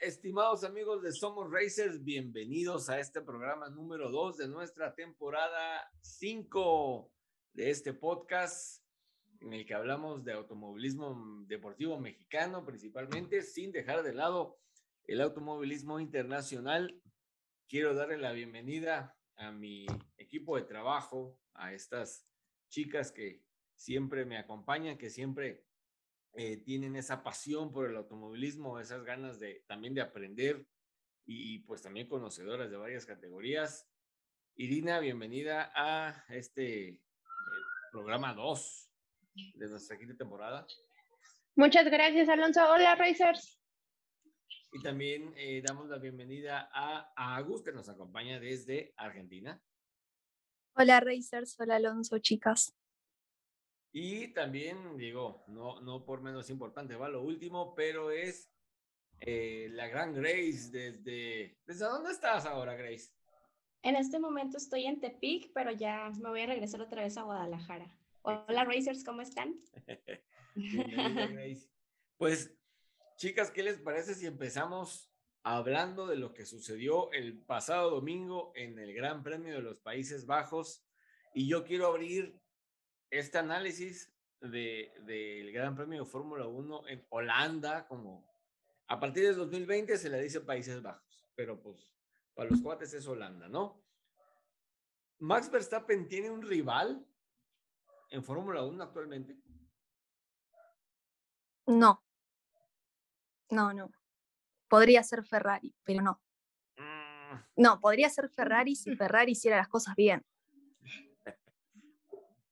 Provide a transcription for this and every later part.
estimados amigos de Somos Racers, bienvenidos a este programa número 2 de nuestra temporada 5 de este podcast en el que hablamos de automovilismo deportivo mexicano principalmente, sin dejar de lado el automovilismo internacional. Quiero darle la bienvenida a mi equipo de trabajo, a estas chicas que siempre me acompañan, que siempre eh, tienen esa pasión por el automovilismo, esas ganas de también de aprender y, pues también conocedoras de varias categorías. Irina, bienvenida a este eh, programa 2 de nuestra quinta temporada. Muchas gracias, Alonso. Hola, Racers. Y también eh, damos la bienvenida a, a Agus, que nos acompaña desde Argentina. Hola, Racers. Hola, Alonso, chicas. Y también, digo, no, no por menos importante, va lo último, pero es eh, la gran Grace desde... ¿Desde dónde estás ahora, Grace? En este momento estoy en Tepic, pero ya me voy a regresar otra vez a Guadalajara. Hola, Racers, ¿cómo están? Grace. Pues, chicas, ¿qué les parece si empezamos hablando de lo que sucedió el pasado domingo en el Gran Premio de los Países Bajos? Y yo quiero abrir este análisis del de, Gran Premio de Fórmula 1 en Holanda, como a partir del 2020 se le dice Países Bajos, pero pues para los cuates es Holanda, ¿no? Max Verstappen tiene un rival en Fórmula 1 actualmente. No. No, no. Podría ser Ferrari, pero no. Mm. No, podría ser Ferrari si Ferrari hiciera las cosas bien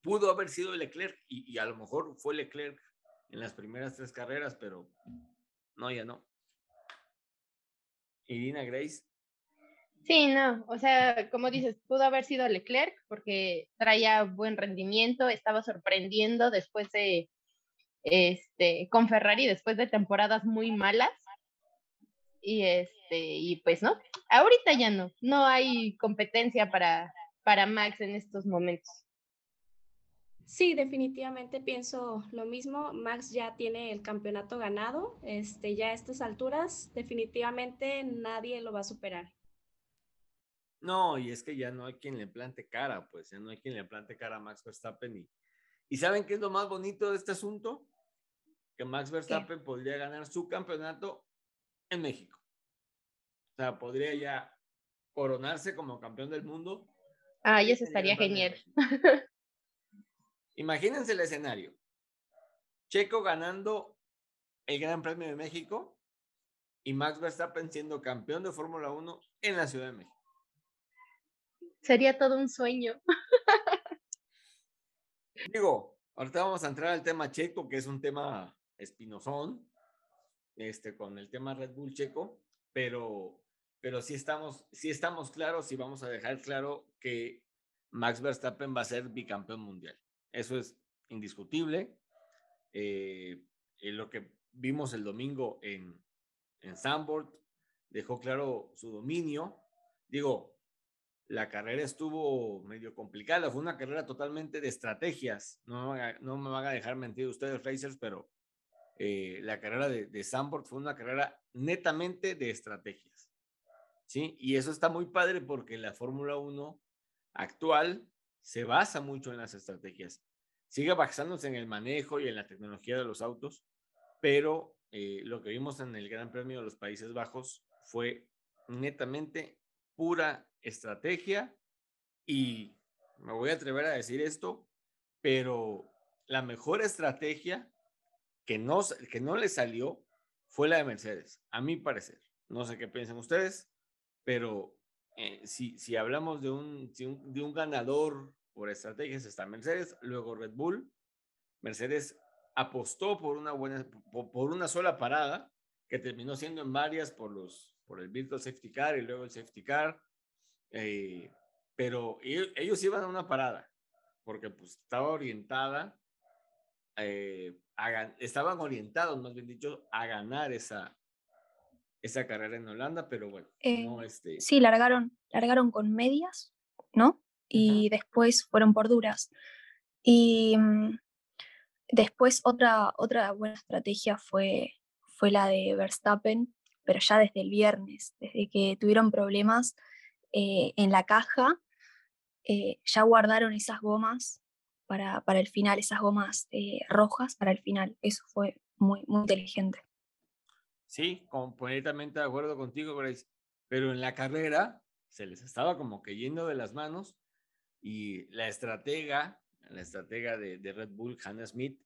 pudo haber sido Leclerc y, a lo mejor fue Leclerc en las primeras tres carreras, pero no, ya no. Irina Grace. Sí, no, o sea, como dices, pudo haber sido Leclerc porque traía buen rendimiento, estaba sorprendiendo después de, este, con Ferrari, después de temporadas muy malas. Y este, y pues no, ahorita ya no, no hay competencia para, para Max en estos momentos. Sí, definitivamente pienso lo mismo. Max ya tiene el campeonato ganado. Este, ya a estas alturas, definitivamente nadie lo va a superar. No, y es que ya no hay quien le plante cara, pues ya no hay quien le plante cara a Max Verstappen. Y, ¿y saben qué es lo más bonito de este asunto? Que Max Verstappen podría ganar su campeonato en México. O sea, podría ya coronarse como campeón del mundo. Ah, eso estaría genial. Imagínense el escenario. Checo ganando el Gran Premio de México y Max Verstappen siendo campeón de Fórmula 1 en la Ciudad de México. Sería todo un sueño. Digo, ahorita vamos a entrar al tema Checo, que es un tema espinosón, este, con el tema Red Bull Checo, pero, pero sí estamos, sí estamos claros y vamos a dejar claro que Max Verstappen va a ser bicampeón mundial. Eso es indiscutible. Eh, lo que vimos el domingo en, en Sandboard dejó claro su dominio. Digo, la carrera estuvo medio complicada, fue una carrera totalmente de estrategias. No, no me van a dejar mentir ustedes, Racers, pero eh, la carrera de, de Sandboard fue una carrera netamente de estrategias. ¿Sí? Y eso está muy padre porque la Fórmula 1 actual se basa mucho en las estrategias. Sigue basándose en el manejo y en la tecnología de los autos, pero eh, lo que vimos en el Gran Premio de los Países Bajos fue netamente pura estrategia y me voy a atrever a decir esto, pero la mejor estrategia que no, que no le salió fue la de Mercedes, a mi parecer. No sé qué piensan ustedes, pero eh, si, si hablamos de un, de un ganador por estrategias está Mercedes, luego Red Bull. Mercedes apostó por una buena, por, una sola parada, que terminó siendo en varias por los, por el Virtual Safety Car y luego el Safety Car. Eh, pero ellos, iban a una parada, porque pues estaba orientada, eh, estaban orientados, más bien dicho, a ganar esa, esa carrera en Holanda, pero bueno, no eh, este. Sí, largaron, largaron con medias, ¿no? Y después fueron por duras. Y mm, después otra, otra buena estrategia fue, fue la de Verstappen, pero ya desde el viernes, desde que tuvieron problemas eh, en la caja, eh, ya guardaron esas gomas para, para el final, esas gomas eh, rojas para el final. Eso fue muy, muy inteligente. Sí, completamente de acuerdo contigo, Grace. Pero en la carrera se les estaba como que yendo de las manos y la estratega, la estratega de, de Red Bull, Hannah Smith,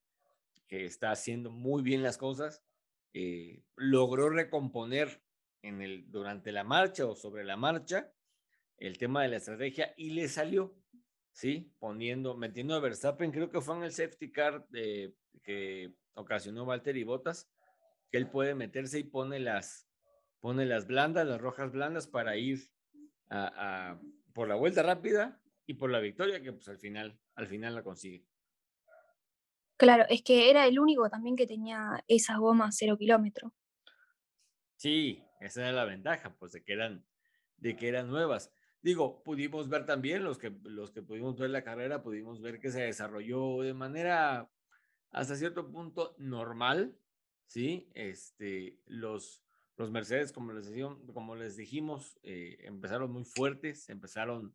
que está haciendo muy bien las cosas, eh, logró recomponer en el, durante la marcha o sobre la marcha el tema de la estrategia y le salió, ¿sí? Poniendo, metiendo a Verstappen, creo que fue en el safety car de, que ocasionó Valtteri Bottas, que él puede meterse y pone las, pone las blandas, las rojas blandas para ir a, por la vuelta rápida y por la victoria que pues al final, al final la consigue. Claro, es que era el único también que tenía esas gomas cero kilómetro. Sí, esa era la ventaja, pues de que eran, de que eran nuevas. Digo, pudimos ver también, los que, los que pudimos ver la carrera, pudimos ver que se desarrolló de manera hasta cierto punto normal, ¿sí? Este, los, los Mercedes, como les, decíamos, como les dijimos, eh, empezaron muy fuertes, empezaron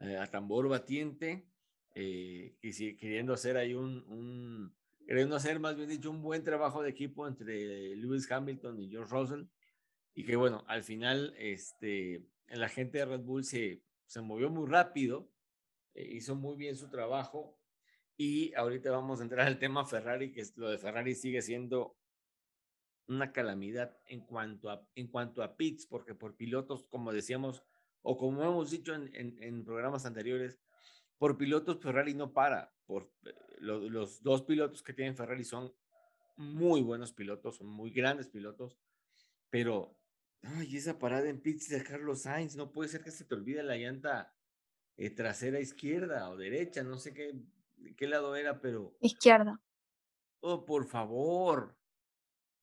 eh, a tambor batiente, eh, queriendo hacer ahí un, un, queriendo hacer más bien dicho un buen trabajo de equipo entre Lewis Hamilton y George Russell, y que bueno, al final, este, la gente de Red Bull se, se movió muy rápido, eh, hizo muy bien su trabajo. Y ahorita vamos a entrar al tema Ferrari, que lo de Ferrari sigue siendo una calamidad en cuanto a, en cuanto a pits, porque por pilotos, como decíamos, o como hemos dicho en, en, programas anteriores, por pilotos Ferrari no para. Por, eh, los dos pilotos que tienen Ferrari son muy buenos pilotos, son muy grandes pilotos, pero Ay, esa parada en pits de Carlos Sainz, no puede ser que se te olvide la llanta eh, trasera izquierda o derecha, no sé qué, qué lado era, pero. Izquierda. Oh, por favor.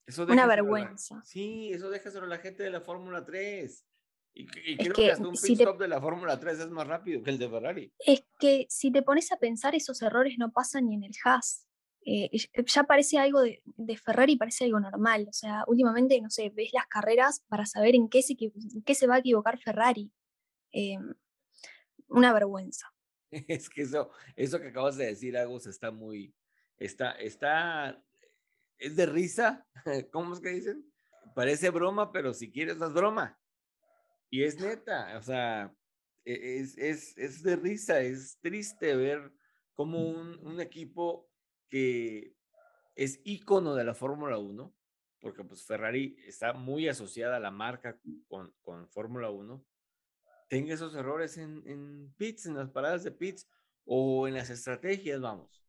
Eso Una vergüenza. sí, eso deja sobre la gente de la Fórmula 3. Y, creo que, hasta un pit stop de la Fórmula 3 es más rápido que el de Ferrari. Es que si te pones a pensar, esos errores no pasan ni en el Haas. Eh, ya parece algo de, de, Ferrari, parece algo normal. O sea, últimamente, no sé, ves las carreras para saber en qué se, qué se va a equivocar Ferrari. Eh, una vergüenza. Es que eso, eso que acabas de decir, Agus, está muy, está, está, es de risa, ¿cómo es que dicen? Parece broma, pero si quieres no es broma. Y es neta, o sea, e, es, es, es de risa, es triste ver cómo un, un equipo que es ícono de la Fórmula 1, porque pues Ferrari está muy asociada a la marca con, con Fórmula 1, tenga esos errores en, en pits, en las paradas de pits o en las estrategias, vamos.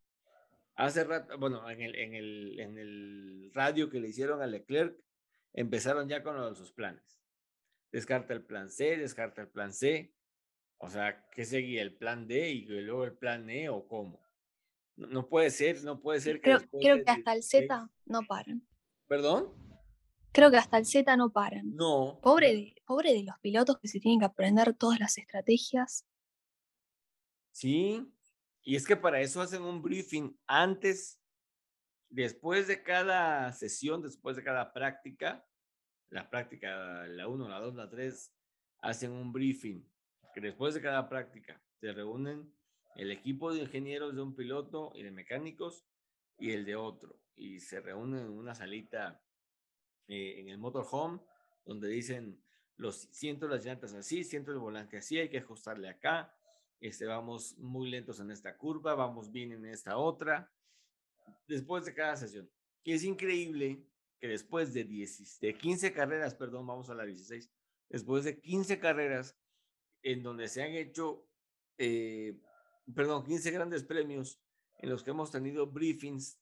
Hace rato, bueno, en el, en el, en el radio que le hicieron a Leclerc, empezaron ya con sus planes. Descarta el plan C, descarta el plan C. O sea, ¿qué seguía? ¿El plan D y luego el plan E o cómo? No, puede ser, no puede ser. Que creo, que hasta el Z no paran. ¿Perdón? Creo que hasta el Z no paran. No. Pobre de, pobre de los pilotos que se tienen que aprender todas las estrategias. Sí, y es que para eso hacen un briefing antes, después de cada sesión, después de cada práctica, la práctica, la 1, la 2, la 3, hacen un briefing, que después de cada práctica se reúnen el equipo de ingenieros de un piloto y de mecánicos y el de otro. Y se reúnen en una salita eh, en el motorhome donde dicen, los siento las llantas así, siento el volante así, hay que ajustarle acá, este, vamos muy lentos en esta curva, vamos bien en esta otra, después de cada sesión. Y es increíble que después de, 10, de 15 carreras, perdón, vamos a la 16, después de 15 carreras en donde se han hecho eh, perdón, 15 grandes premios en los que hemos tenido briefings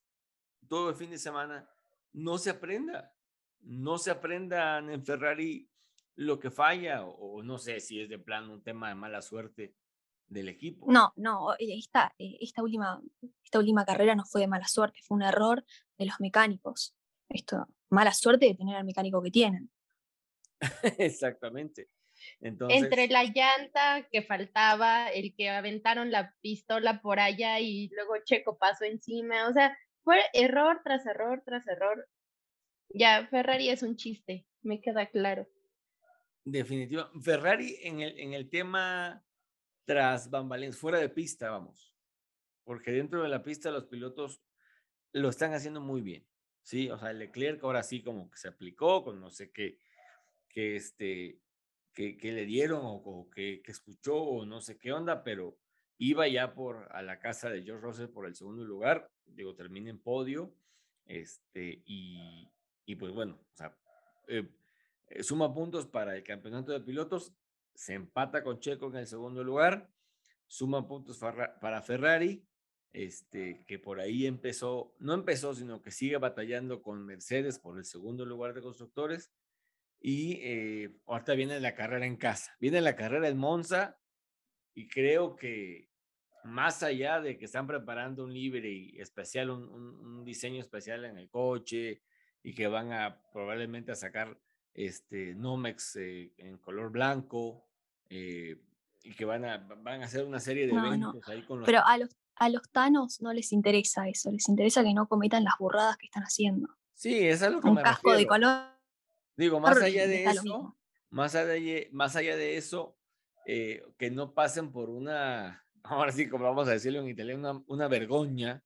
todo el fin de semana, no se aprenda, no se aprendan en Ferrari lo que falla o, no sé si es de plano un tema de mala suerte del equipo. No, no, esta, eh, esta, última, esta última carrera no fue de mala suerte, fue un error de los mecánicos. Esto, mala suerte de tener al mecánico que tienen. Exactamente. Entre la llanta que faltaba, el que aventaron la pistola por allá y luego Checo pasó encima, o sea, fue error tras error tras error. Ya, Ferrari es un chiste, me queda claro. Definitivo. Ferrari en el, en el tema tras bambalinas, fuera de pista, vamos. Porque dentro de la pista los pilotos lo están haciendo muy bien. Sí, o sea, Leclerc ahora sí como que se aplicó con no sé qué, que este, que, le dieron o, que, escuchó o no sé qué onda, pero iba ya por a la casa de George Russell por el segundo lugar, digo, termina en podio, este, y, y pues bueno, o eh, eh, suma puntos para el campeonato de pilotos, se empata con Checo en el segundo lugar, suma puntos para Ferrari, este, que por ahí empezó, no empezó, sino que sigue batallando con Mercedes por el segundo lugar de constructores. Y eh, ahorita viene la carrera en casa, viene la carrera en Monza y creo que más allá de que están preparando un libre especial, un, diseño especial en el coche y que van a probablemente a sacar este Nomex eh, en color blanco eh, y que van a, van a hacer una serie de eventos ahí con los... Pero a los a los tanos no les interesa eso, les interesa que no cometan las burradas que están haciendo. Sí, es algo que Un casco de color. Digo, más allá de eso, más allá de, más allá de eso, eh, que no pasen por una, ahora sí, como vamos a decirlo en italiano, una, vergüenza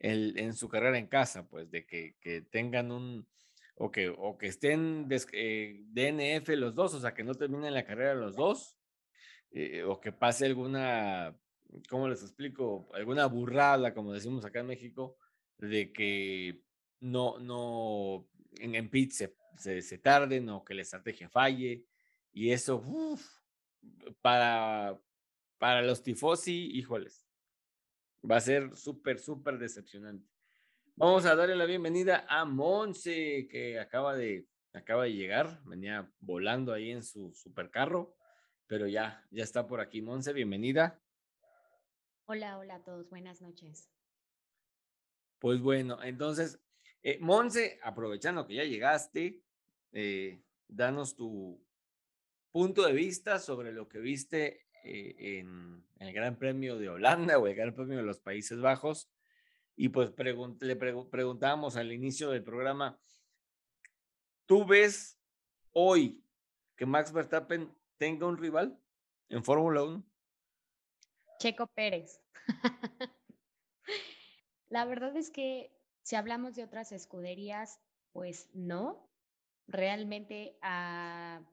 en su carrera en casa, pues de que, que tengan un, o que, o que estén eh, DNF los dos, o sea, que no terminen la carrera los dos, eh, o que pase alguna ¿cómo les explico? Alguna burrada, como decimos acá en México, de que no, no, en, en pit se, se, tarden o que la estrategia falle. Y eso, para, para los tifosi, híjoles, va a ser súper, súper decepcionante. Vamos a darle la bienvenida a Monse, que acaba de, acaba de llegar, venía volando ahí en su supercarro, pero ya, ya está por aquí. Monse, bienvenida. Hola, hola a todos, buenas noches. Pues bueno, entonces, eh, Monse, aprovechando que ya llegaste, eh, danos tu punto de vista sobre lo que viste eh, en, el Gran Premio de Holanda o el Gran Premio de los Países Bajos. Y pues le preguntábamos al inicio del programa, ¿tú ves hoy que Max Verstappen tenga un rival en Fórmula 1? Checo Pérez. La verdad es que si hablamos de otras escuderías, pues no. Realmente al,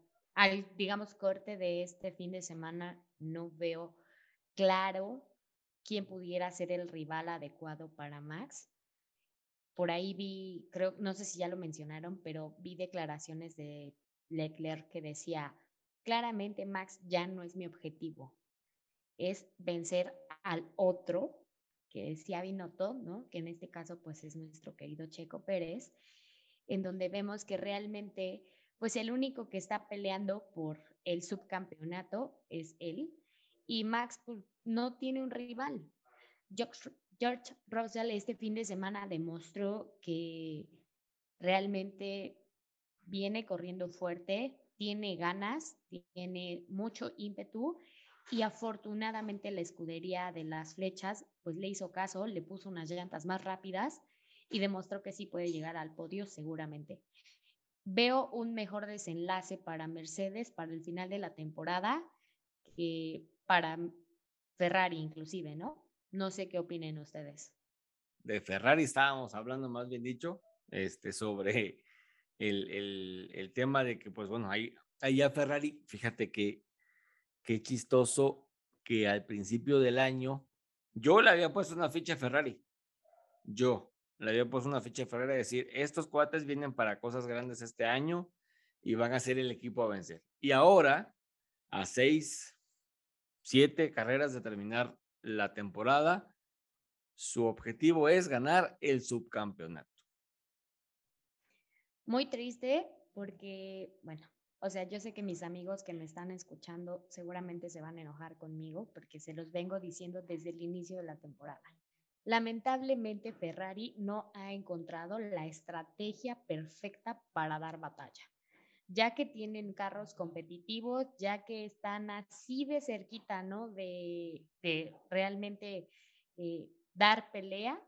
digamos, corte de este fin de semana no veo claro quién pudiera ser el rival adecuado para Max. Por ahí vi, creo, no sé si ya lo mencionaron, pero vi declaraciones de Leclerc que decía, claramente Max ya no es mi objetivo es vencer al otro, que es Binotto, ¿no? Que en este caso pues es nuestro querido Checo Pérez, en donde vemos que realmente pues el único que está peleando por el subcampeonato es él y Max pues, no tiene un rival. George Russell este fin de semana demostró que realmente viene corriendo fuerte, tiene ganas, tiene mucho ímpetu y afortunadamente la escudería de las flechas pues le hizo caso, le puso unas llantas más rápidas y demostró que sí puede llegar al podio seguramente. Veo un mejor desenlace para Mercedes para el final de la temporada que para Ferrari inclusive, ¿no? No sé qué opinen ustedes. De Ferrari estábamos hablando más bien dicho, este, sobre el, el, el tema de que, pues bueno, ahí, ahí ya Ferrari, fíjate que qué chistoso que al principio del año yo le había puesto una ficha a Ferrari. Yo le había puesto una ficha a Ferrari a decir, estos cuates vienen para cosas grandes este año y van a ser el equipo a vencer. Y ahora, a seis, siete carreras de terminar la temporada, su objetivo es ganar el subcampeonato. Muy triste porque, bueno, o sea, yo sé que mis amigos que me están escuchando seguramente se van a enojar conmigo porque se los vengo diciendo desde el inicio de la temporada. Lamentablemente Ferrari no ha encontrado la estrategia perfecta para dar batalla, ya que tienen carros competitivos, ya que están así de cerquita, ¿no? De, realmente eh, dar pelea,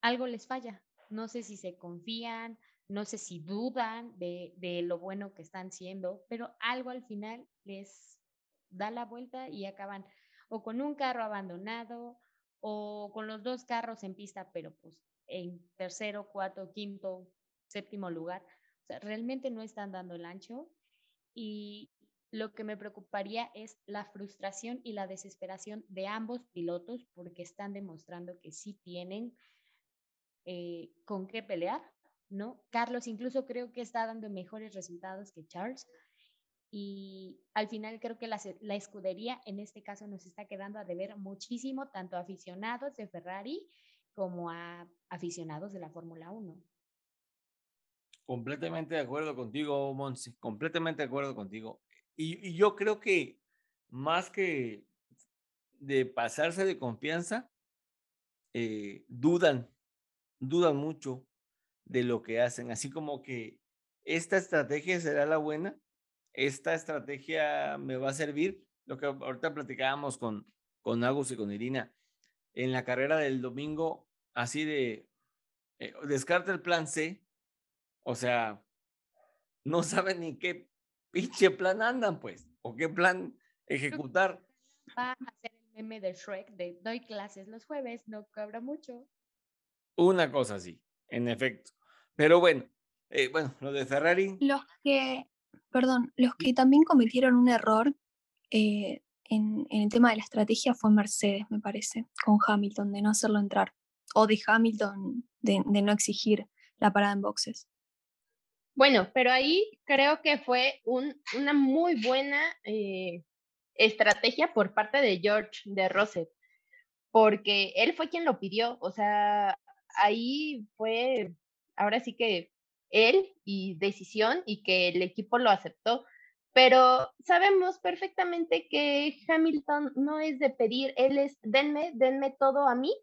algo les falla. No sé si se confían, no sé si dudan de, de lo bueno que están siendo, pero algo al final les da la vuelta y acaban o con un carro abandonado o con los dos carros en pista, pero pues en tercero, cuarto, quinto, séptimo lugar. O sea, realmente no están dando el ancho y lo que me preocuparía es la frustración y la desesperación de ambos pilotos porque están demostrando que sí tienen eh, con qué pelear, ¿no? Carlos incluso creo que está dando mejores resultados que Charles y al final creo que la, escudería en este caso nos está quedando a deber muchísimo, tanto a aficionados de Ferrari como a aficionados de la Fórmula 1. Completamente de acuerdo contigo, Monsi, completamente de acuerdo contigo. Y, y yo creo que más que de pasarse de confianza, eh, dudan, dudan mucho de lo que hacen, así como que esta estrategia será la buena, esta estrategia me va a servir. Lo que ahorita platicábamos con, con Agus y con Irina, en la carrera del domingo, así de, eh, descarta el plan C, o sea, no saben ni qué pinche plan andan, pues, o qué plan ejecutar. Va a hacer el meme de Shrek de doy clases los jueves, no cobra mucho. Una cosa así, en efecto. Pero bueno, eh, bueno, lo de Ferrari. Los que perdón, los que también cometieron un error eh, en, el tema de la estrategia fue Mercedes, me parece, con Hamilton, de no hacerlo entrar, o de Hamilton de, no exigir la parada en boxes. Bueno, pero ahí creo que fue una muy buena eh, estrategia por parte de George de Rosset, porque él fue quien lo pidió, o sea, ahí fue, ahora sí que él y decisión y que el equipo lo aceptó. Pero sabemos perfectamente que Hamilton no es de pedir, él es, denme, denme todo a mí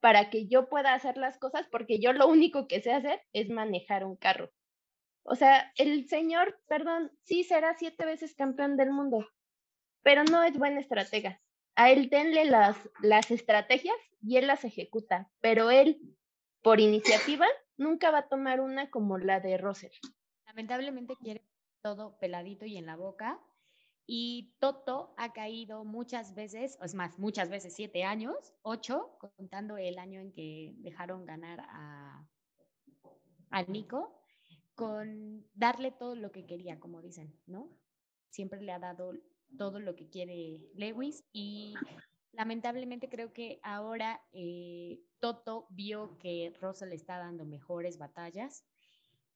para que yo pueda hacer las cosas, porque yo lo único que sé hacer es manejar un carro. O sea, el señor, perdón, sí será siete veces campeón del mundo, pero no es buena estratega. A él denle las, las estrategias y él las ejecuta, pero él, por iniciativa, nunca va a tomar una como la de Russell. Lamentablemente quiere todo peladito y en la boca. Y Toto ha caído muchas veces, o es más, muchas veces, siete años, ocho, contando el año en que dejaron ganar a, a Nico, con darle todo lo que quería, como dicen, ¿no? Siempre le ha dado todo lo que quiere Lewis y lamentablemente creo que ahora eh, Toto vio que Russell está dando mejores batallas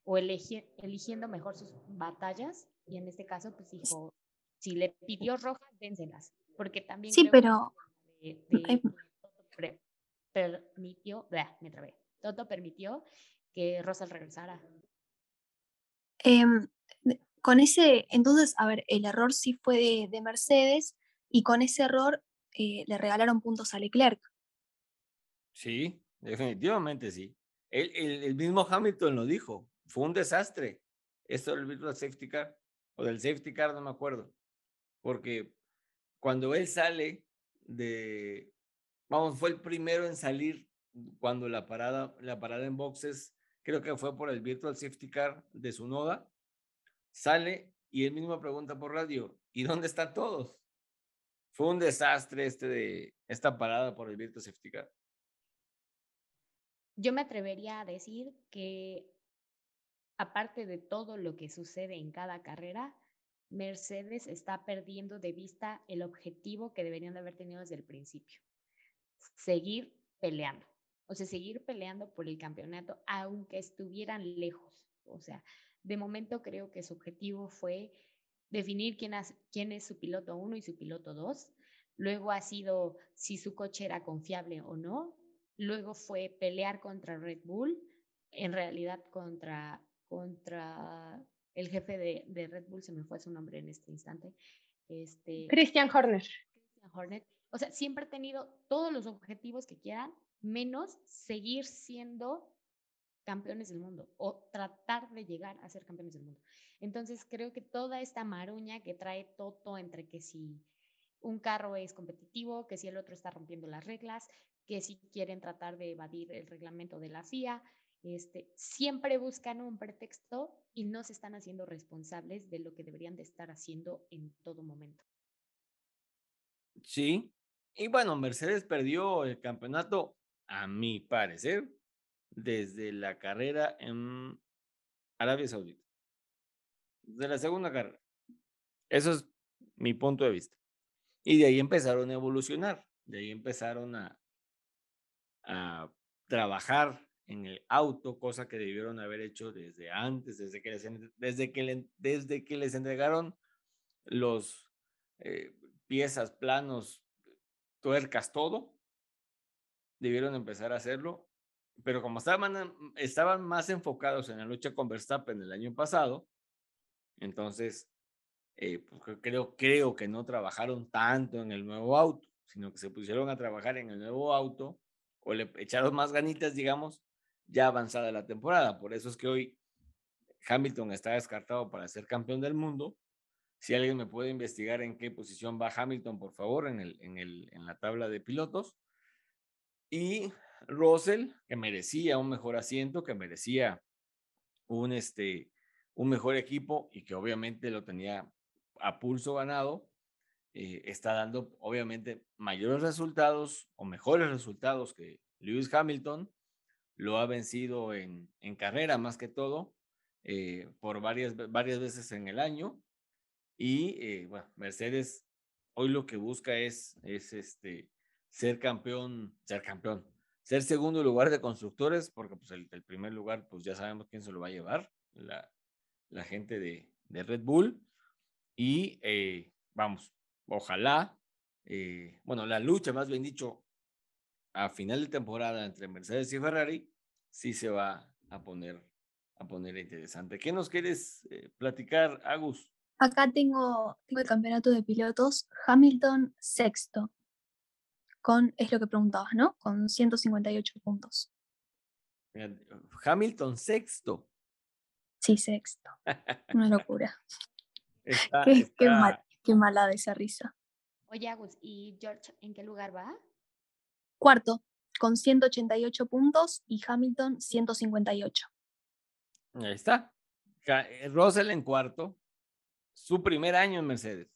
o eligiendo mejor sus batallas y en este caso pues dijo, si le pidió rojas, dénselas, porque también... Sí, pero... Toto permitió, me trabé, Toto permitió que Russell regresara. Em, con ese, entonces, a ver, el error sí fue de Mercedes y con ese error eh, le regalaron puntos a Leclerc. Sí, definitivamente sí. El, mismo Hamilton lo dijo, fue un desastre. Esto del virtual safety car, o del safety car, no me acuerdo. Porque cuando él sale de, vamos, fue el primero en salir cuando la parada, la parada en boxes, creo que fue por el virtual safety car de su noda, sale y él mismo pregunta por radio, ¿y dónde están todos? Fue un desastre este de esta parada por el Virtual Safety Car. Yo me atrevería a decir que aparte de todo lo que sucede en cada carrera, Mercedes está perdiendo de vista el objetivo que deberían de haber tenido desde el principio. Seguir peleando. O sea, seguir peleando por el campeonato, aunque estuvieran lejos. O sea, de momento creo que su objetivo fue definir quién, quién es su piloto 1 y su piloto 2. Luego ha sido si su coche era confiable o no. Luego fue pelear contra Red Bull, en realidad contra, contra el jefe de, de Red Bull, se me fue su nombre en este instante. Este, Christian Horner. Christian Horner. O sea, siempre ha tenido todos los objetivos que quieran, menos seguir siendo campeones del mundo o tratar de llegar a ser campeones del mundo. Entonces creo que toda esta maruña que trae Toto entre que si un carro es competitivo, que si el otro está rompiendo las reglas, que si quieren tratar de evadir el reglamento de la FIA, este, siempre buscan un pretexto y no se están haciendo responsables de lo que deberían de estar haciendo en todo momento. Sí, y bueno, Mercedes perdió el campeonato, a mi parecer, desde la carrera en Arabia Saudita. De la segunda carrera. Eso es mi punto de vista. Y de ahí empezaron a evolucionar, de ahí empezaron a, a trabajar en el auto, cosa que debieron haber hecho desde antes, desde que les, desde que desde que les entregaron los eh, piezas, planos, tuercas, todo, debieron empezar a hacerlo. Pero como estaban, estaban más enfocados en la lucha con Verstappen el año pasado, entonces eh, pues, creo, creo que no trabajaron tanto en el nuevo auto, sino que se pusieron a trabajar en el nuevo auto o le echaron más ganitas, digamos, ya avanzada la temporada. Por eso es que hoy Hamilton está descartado para ser campeón del mundo. Si alguien me puede investigar en qué posición va Hamilton, por favor, en, el, en, el, en la tabla de pilotos. Y Russell, que merecía un mejor asiento, que merecía un, este, un mejor equipo y que obviamente lo tenía a pulso ganado, eh, está dando obviamente mayores resultados o mejores resultados que Lewis Hamilton lo ha vencido en, en carrera más que todo, eh, por varias, varias veces en el año. Y eh, bueno, Mercedes hoy lo que busca es, es este, ser campeón, ser campeón, ser segundo lugar de constructores, porque pues el, primer lugar, pues ya sabemos quién se lo va a llevar, la, la gente de, de, Red Bull. Y eh, vamos, ojalá, bueno, la lucha, más bien dicho, a final de temporada entre Mercedes y Ferrari, sí se va a poner, a poner interesante. ¿Qué nos quieres eh, platicar, Agus? Acá tengo el campeonato de pilotos, Hamilton sexto, con, es lo que preguntabas, ¿no? Con 158 puntos. Hamilton sexto. Sí, sexto. Una locura. qué, qué, mal, qué mala de esa risa. Oye, Agus, ¿y George en qué lugar va? Cuarto, con 188 puntos y Hamilton 158. Ahí está. Eh, Russell en cuarto, su primer año en Mercedes.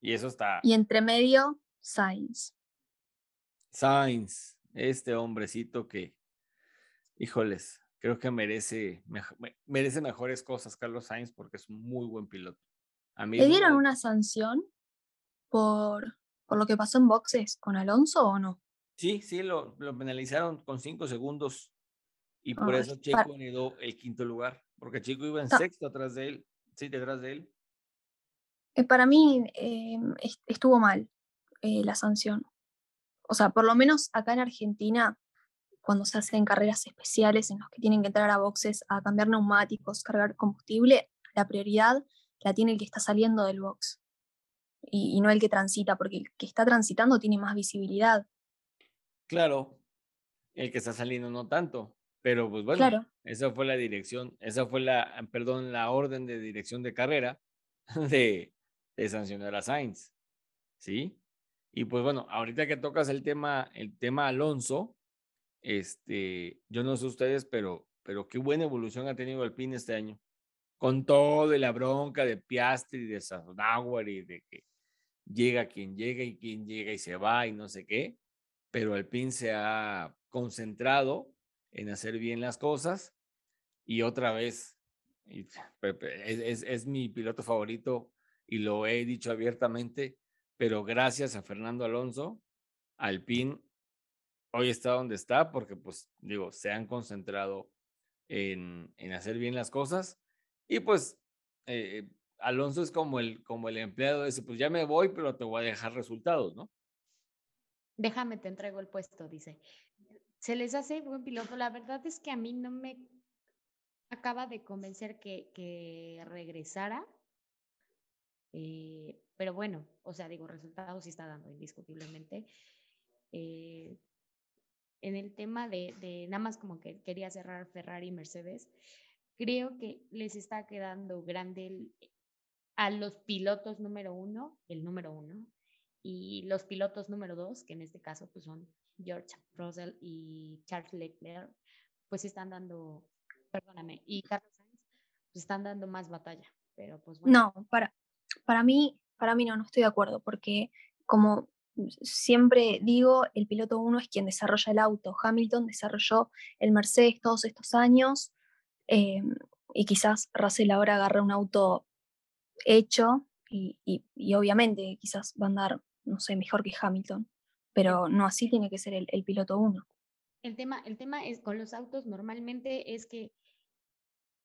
Y eso está. Y entre medio, Sainz. Sainz, este hombrecito que, híjoles, creo que merece, merece mejores cosas, Carlos Sainz, porque es un muy buen piloto. ¿Le dieron una sanción por, por lo que pasó en boxes con Alonso o no? Sí, sí, lo, lo penalizaron con cinco segundos y por eso Checo heredó el quinto lugar, porque Checo iba en sexto atrás de él, sí, detrás de él. Eh, para mí eh, estuvo mal eh, la sanción. O sea, por lo menos acá en Argentina, cuando se hacen carreras especiales en los que tienen que entrar a boxes a cambiar neumáticos, cargar combustible, la prioridad la tiene el que está saliendo del box y, y no el que transita, porque el que está transitando tiene más visibilidad. Claro, el que está saliendo no tanto, pero pues bueno, esa fue la dirección, esa fue la, perdón, la orden de dirección de carrera de, de sancionar a Sainz, ¿sí? Y pues bueno, ahorita que tocas el tema, el tema Alonso, este, yo no sé ustedes, pero, pero qué buena evolución ha tenido el PIN este año. Con todo y la bronca de Piastri, de Sazonauer y de que llega quien llega y quien llega y se va y no sé qué pero Alpine se ha concentrado en hacer bien las cosas y otra vez es, es, mi piloto favorito y lo he dicho abiertamente, pero gracias a Fernando Alonso, Alpine hoy está donde está porque pues digo, se han concentrado en, en hacer bien las cosas y pues eh, Alonso es como el, como el empleado ese, pues ya me voy, pero te voy a dejar resultados, ¿no? déjame, te entrego el puesto, dice. Se les hace buen piloto. La verdad es que a mí no me acaba de convencer que, que regresara. Eh, pero bueno, o sea, digo, resultados sí está dando indiscutiblemente. Eh, en el tema de, de, nada más como que quería cerrar Ferrari y Mercedes, creo que les está quedando grande a los pilotos número uno, el número uno, y los pilotos número dos, que en este caso pues son George Russell y Charles Leclerc, pues están dando, perdóname, y Carlos Sainz pues están dando más batalla, pero pues bueno. No, para, para mí, para mí no, no estoy de acuerdo, porque como siempre digo, el piloto uno es quien desarrolla el auto. Hamilton desarrolló el Mercedes todos estos años eh, y quizás Russell ahora agarra un auto hecho y, obviamente quizás va a andar, no sé, mejor que Hamilton, pero no así tiene que ser el, piloto uno. El tema, el tema es con los autos normalmente es que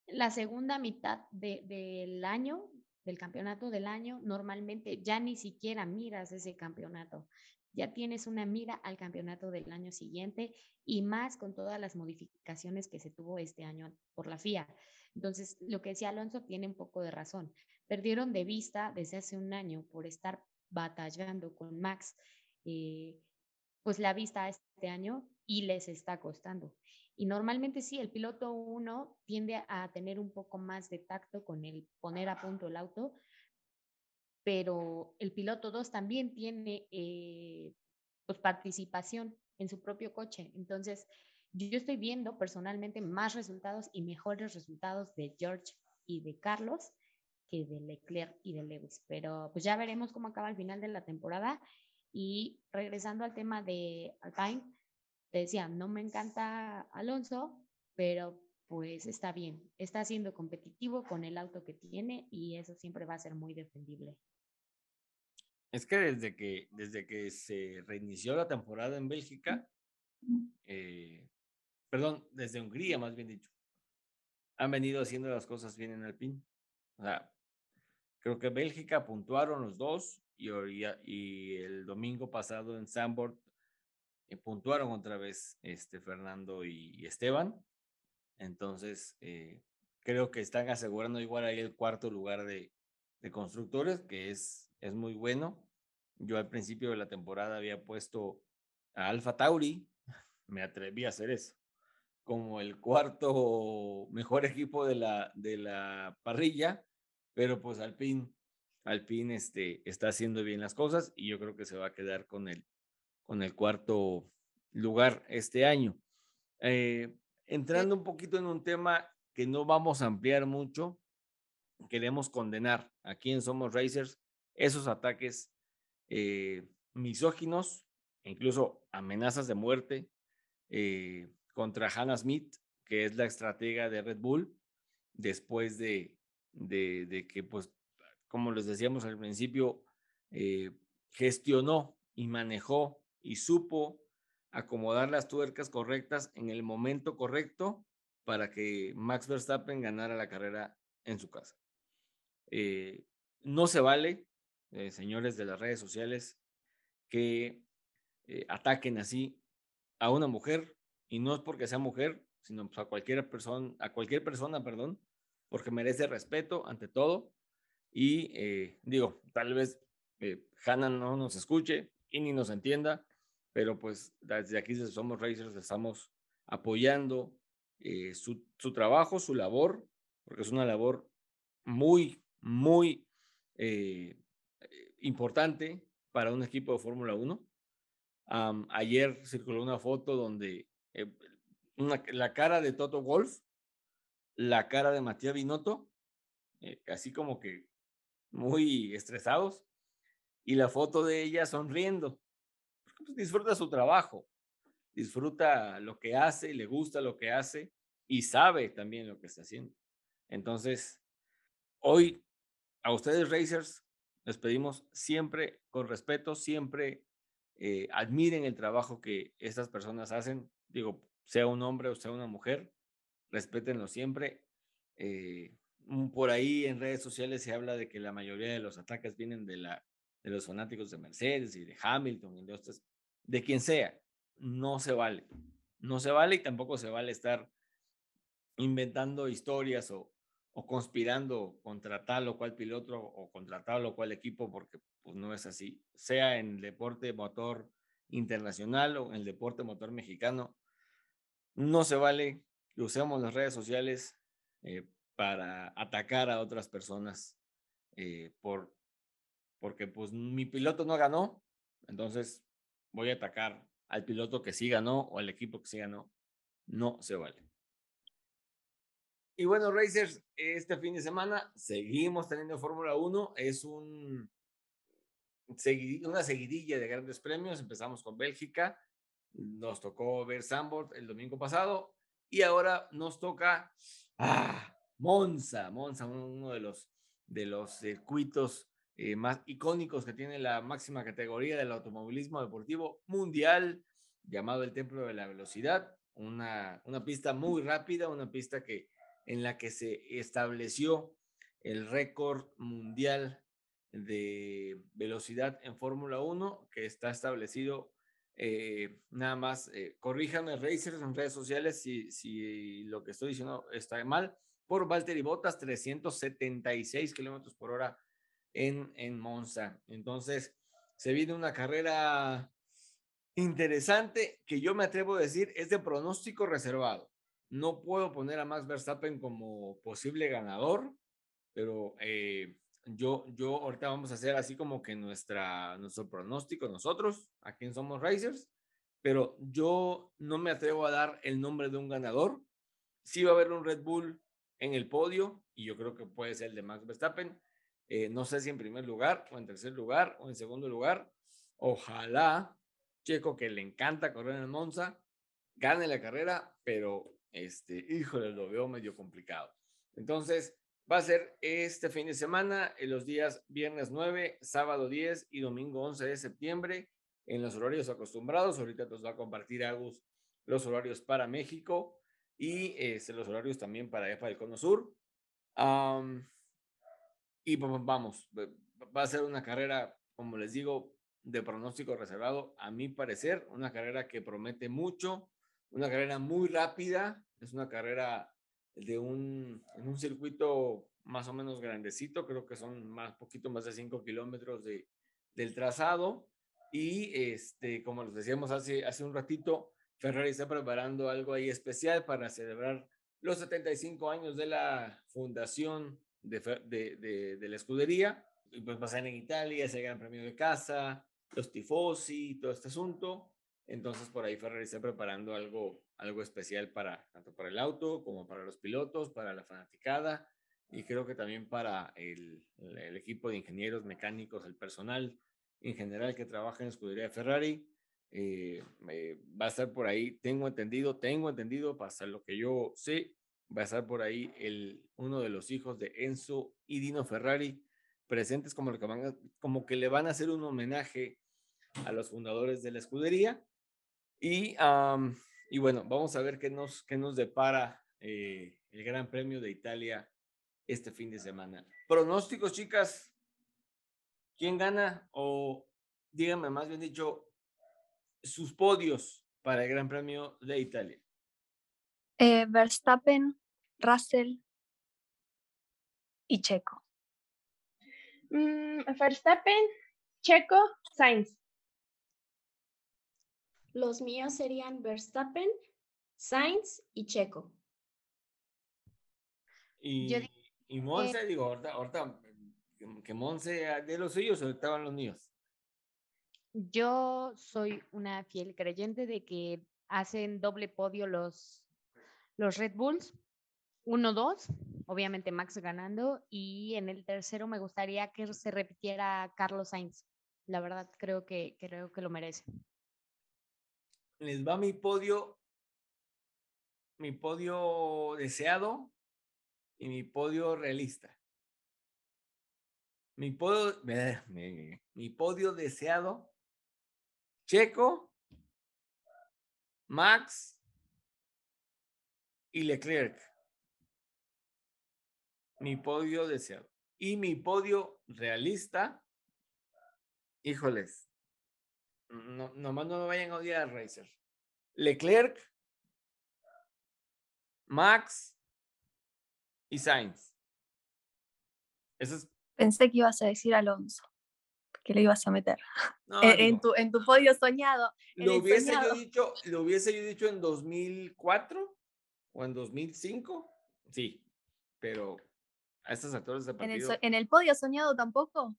la segunda mitad del año del campeonato del año, normalmente ya ni siquiera miras ese campeonato. Ya tienes una mira al campeonato del año siguiente y más con todas las modificaciones que se tuvo este año por la FIA. Entonces, lo que decía Alonso tiene un poco de razón. Perdieron de vista desde hace un año por estar batallando con Max, eh, pues la vista este año y les está costando. Y normalmente sí, el piloto 1 tiende a tener un poco más de tacto con el poner a punto el auto, pero el piloto 2 también tiene eh, pues, participación en su propio coche. Entonces, yo estoy viendo personalmente más resultados y mejores resultados de George y de Carlos que de Leclerc y de Lewis. Pero pues ya veremos cómo acaba el final de la temporada. Y regresando al tema de Alpine, te decía, no me encanta Alonso, pero pues está bien, está siendo competitivo con el auto que tiene y eso siempre va a ser muy defendible. Es que desde que, desde que se reinició la temporada en Bélgica, eh, perdón, desde Hungría más bien dicho, han venido haciendo las cosas bien en Alpine. O sea, creo que Bélgica puntuaron los dos y, y el domingo pasado en Sambord eh, puntuaron otra vez este, Fernando y, Esteban. Entonces, eh, creo que están asegurando igual ahí el cuarto lugar de, de constructores, que es, es muy bueno. Yo al principio de la temporada había puesto a Alfa Tauri, me atreví a hacer eso, como el cuarto mejor equipo de la, de la parrilla, pero pues Alpine, Alpine este, está haciendo bien las cosas y yo creo que se va a quedar con el, con el cuarto lugar este año. Eh, entrando un poquito en un tema que no vamos a ampliar mucho, queremos condenar aquí en Somos Racers esos ataques eh, misóginos, incluso amenazas de muerte eh, contra Hannah Smith, que es la estratega de Red Bull, después de, de, de que, pues, como les decíamos al principio, gestionó y manejó y supo acomodar las tuercas correctas en el momento correcto para que Max Verstappen ganara la carrera en su casa. Eh, no se vale, eh, señores de las redes sociales, que eh, ataquen así a una mujer y no es porque sea mujer, sino pues, a cualquier persona, a cualquier persona, perdón, porque merece respeto ante todo. Y digo, tal vez Hannah no nos escuche y ni nos entienda, pero pues desde aquí, desde Somos Racers, estamos apoyando eh, su, su, trabajo, su labor, porque es una labor muy, muy eh, importante para un equipo de Fórmula 1. ayer circuló una foto donde eh, la cara de Toto Wolf, la cara de Matías Binotto, así como que muy estresados, y la foto de ella sonriendo. Pues, disfruta su trabajo, disfruta lo que hace, le gusta lo que hace y sabe también lo que está haciendo. Entonces, hoy a ustedes Racers les pedimos siempre con respeto, siempre eh, admiren el trabajo que estas personas hacen, digo, sea un hombre o sea una mujer, respétenlo siempre. Eh, por ahí en redes sociales se habla de que la mayoría de los ataques vienen de la de los fanáticos de Mercedes y de Hamilton y de de quien sea, no se vale. No se vale y tampoco se vale estar inventando historias o, conspirando contra tal o cual piloto o contra tal o cual equipo, porque pues no es así. Sea en el deporte motor internacional o en el deporte motor mexicano, no se vale que usemos las redes sociales eh, para atacar a otras personas eh, por porque pues mi piloto no ganó, entonces voy a atacar al piloto que sí ganó o al equipo que sí ganó. No se vale. y bueno, Racers, este fin de semana seguimos teniendo Fórmula 1. Es un, una seguidilla de grandes premios. Empezamos con Bélgica, nos tocó ver Sambord el domingo pasado y ahora nos toca ah, Monza. Monza, uno de los, de los circuitos eh, más icónicos que tiene la máxima categoría del automovilismo deportivo mundial, llamado el Templo de la Velocidad. Una, una pista muy rápida, una pista que en la que se estableció el récord mundial de velocidad en Fórmula 1, que está establecido eh, nada más, eh, corríjanme Racers en redes sociales si, si lo que estoy diciendo está mal, por Valtteri Bottas, 376 kilómetros por hora en, en Monza. Entonces, se viene una carrera interesante que yo me atrevo a decir es de pronóstico reservado. No puedo poner a Max Verstappen como posible ganador, pero eh, yo, yo ahorita vamos a hacer así como que nuestra, nuestro pronóstico nosotros, a quién somos Racers, pero yo no me atrevo a dar el nombre de un ganador. Sí va a haber un Red Bull en el podio y yo creo que puede ser el de Max Verstappen. Eh, no sé si en primer lugar o en tercer lugar o en segundo lugar. Ojalá Checo, que le encanta correr en Monza, gane la carrera, pero este, híjole, lo veo medio complicado. Entonces, va a ser este fin de semana, en los días viernes 9, sábado 10 y domingo 11 de septiembre, en los horarios acostumbrados. Ahorita nos va a compartir Agus los horarios para México y este, los horarios también para EFA del Cono Sur. Y vamos, va a ser una carrera, como les digo, de pronóstico reservado, a mi parecer, una carrera que promete mucho, una carrera muy rápida, es una carrera de un, en un circuito más o menos grandecito, creo que son más, poquito más de 5 kilómetros de, del trazado. Y este, como les decíamos hace, hace un ratito, Ferrari está preparando algo ahí especial para celebrar los 75 años de la fundación de, de, de, la escudería. Y pues ser en Italia, ese gran premio de casa, los tifosi, todo este asunto. Entonces por ahí Ferrari está preparando algo, algo especial para tanto para el auto como para los pilotos, para la fanaticada y creo que también para el, el equipo de ingenieros mecánicos, el personal en general que trabaja en escudería de Ferrari. Eh, va a estar por ahí, tengo entendido, tengo entendido, para lo que yo sé, va a estar por ahí el, uno de los hijos de Enzo y Dino Ferrari presentes como, que le van a hacer un homenaje a los fundadores de la escudería y, y bueno, vamos a ver qué nos, qué nos depara eh, el Gran Premio de Italia este fin de semana. Pronósticos, chicas. ¿Quién gana? O díganme más bien dicho, sus podios para el Gran Premio de Italia. Eh, Verstappen, Russell y Checo. Mm, Verstappen, Checo, Sainz. Los míos serían Verstappen, Sainz y Checo. Y, y Monse, digo, ahorita, ahorita que Monse de los suyos o estaban los míos. Yo soy una fiel creyente de que hacen doble podio los, los Red Bulls. Uno, dos, obviamente Max ganando. Y en el tercero me gustaría que se repitiera Carlos Sainz. La verdad, creo que, creo que lo merece les va mi podio, mi podio deseado y mi podio realista. Mi podio, mi, podio deseado, Checo, Max y Leclerc. Mi podio deseado. Y mi podio realista, híjoles, no, nomás no me vayan a odiar, Racer. Leclerc, Max y Sainz. Pensé que ibas a decir Alonso, que le ibas a meter. en, tu, en tu podio soñado. Lo hubiese, Yo dicho, lo hubiese yo dicho en 2004 o en 2005. Sí, pero a estas actores de partido. ¿En el podio soñado tampoco?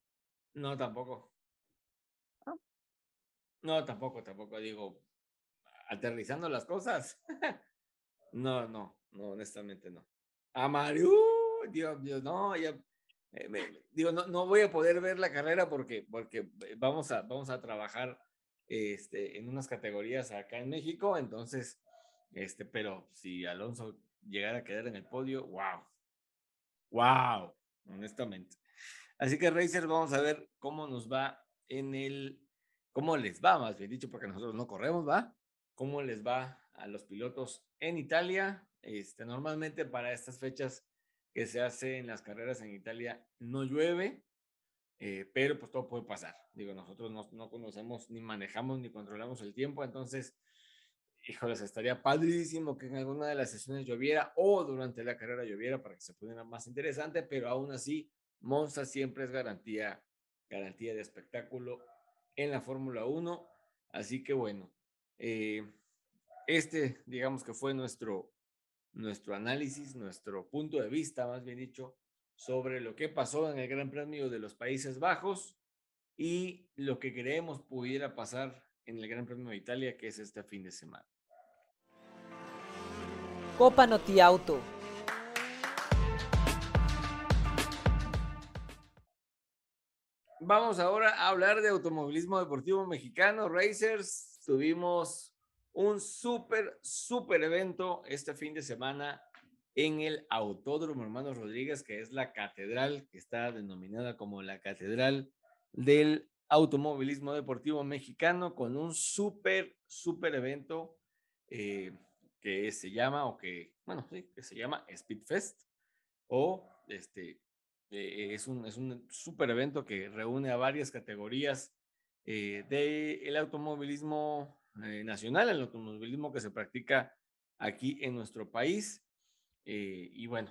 No, tampoco. No, tampoco, tampoco. Digo, aterrizando las cosas. no, no, no, honestamente no. A Mario, Dios, Dios, no, ya, eh, digo, no, no voy a poder ver la carrera porque, porque vamos, a, vamos a trabajar este, en unas categorías acá en México, entonces, este, pero si Alonso llegara a quedar en el podio, wow, wow, honestamente. Así que Racers, vamos a ver cómo nos va en el, cómo les va, más bien dicho, porque nosotros no corremos, ¿va? ¿Cómo les va a los pilotos en Italia? Este, normalmente para estas fechas que se hacen las carreras en Italia no llueve, eh, pero pues todo puede pasar. Digo, nosotros no, no, conocemos, ni manejamos, ni controlamos el tiempo, entonces, híjoles, estaría padrísimo que en alguna de las sesiones lloviera o durante la carrera lloviera para que se pudiera más interesante, pero aún así, Monza siempre es garantía, garantía de espectáculo en la Fórmula 1. Así que bueno, eh, este, digamos que fue nuestro, nuestro análisis, nuestro punto de vista, más bien dicho, sobre lo que pasó en el Gran Premio de los Países Bajos y lo que creemos pudiera pasar en el Gran Premio de Italia, que es este fin de semana. Copa Noti Auto. Vamos ahora a hablar de automovilismo deportivo mexicano. Racers, tuvimos un súper, súper evento este fin de semana en el Autódromo Hermanos Rodríguez, que es la catedral, que está denominada como la catedral del automovilismo deportivo mexicano, con un súper, súper evento eh, que se llama, o que, bueno, sí, que se llama Speedfest, o este, eh, es un, es un súper evento que reúne a varias categorías eh, del automovilismo nacional, el automovilismo que se practica aquí en nuestro país. Eh, y bueno,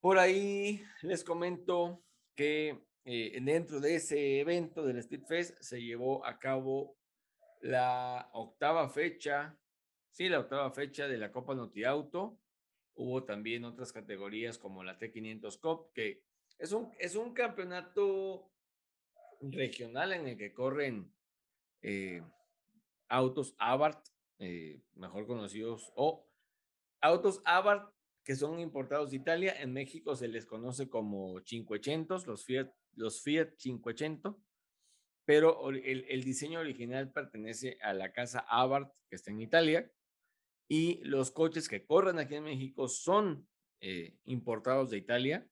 por ahí les comento que eh, dentro de ese evento del Speed Fest se llevó a cabo la octava fecha, sí, la octava fecha de la Copa Noti Auto. Hubo también otras categorías como la T500 Cup, que es un, es un campeonato regional en el que corren eh, autos Abarth, mejor conocidos, o Autos Abarth que son importados de Italia, en México se les conoce como 500, los Fiat, los Fiat 500, pero el, diseño original pertenece a la casa Abarth, que está en Italia, y los coches que corren aquí en México son eh, importados de Italia,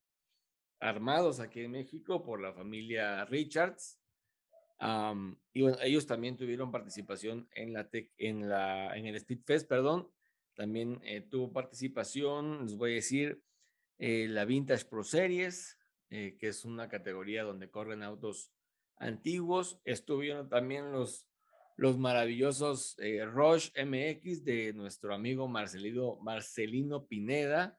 armados aquí en México por la familia Richards. y bueno, ellos también tuvieron participación en, la, en, la, en el Speedfest, perdón, también eh, tuvo participación, les voy a decir, eh, la Vintage Pro Series, eh, que es una categoría donde corren autos antiguos. Estuvieron también los, los maravillosos Roche MX de nuestro amigo Marcelino, Marcelino Pineda.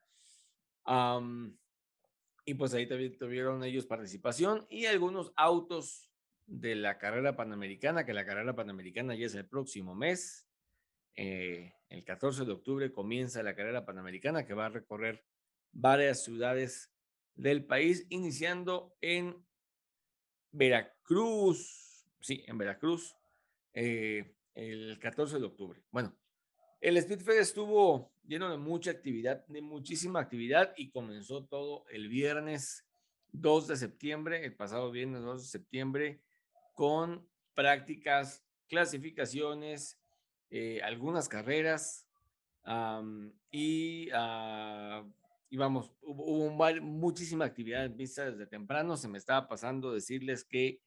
y pues ahí también tuvieron ellos participación y algunos autos de la carrera panamericana, que la carrera panamericana ya es el próximo mes. Eh, el 14 de octubre comienza la carrera panamericana que va a recorrer varias ciudades del país, iniciando en Veracruz, sí, en Veracruz, eh, el 14 de octubre. Bueno, el Speedfest estuvo lleno de mucha actividad, de muchísima actividad y comenzó todo el viernes 2 de septiembre, el pasado viernes 2 de septiembre, con prácticas, clasificaciones, eh, algunas carreras y, uh, vamos, hubo, muchísima actividad en desde temprano. Se me estaba pasando decirles que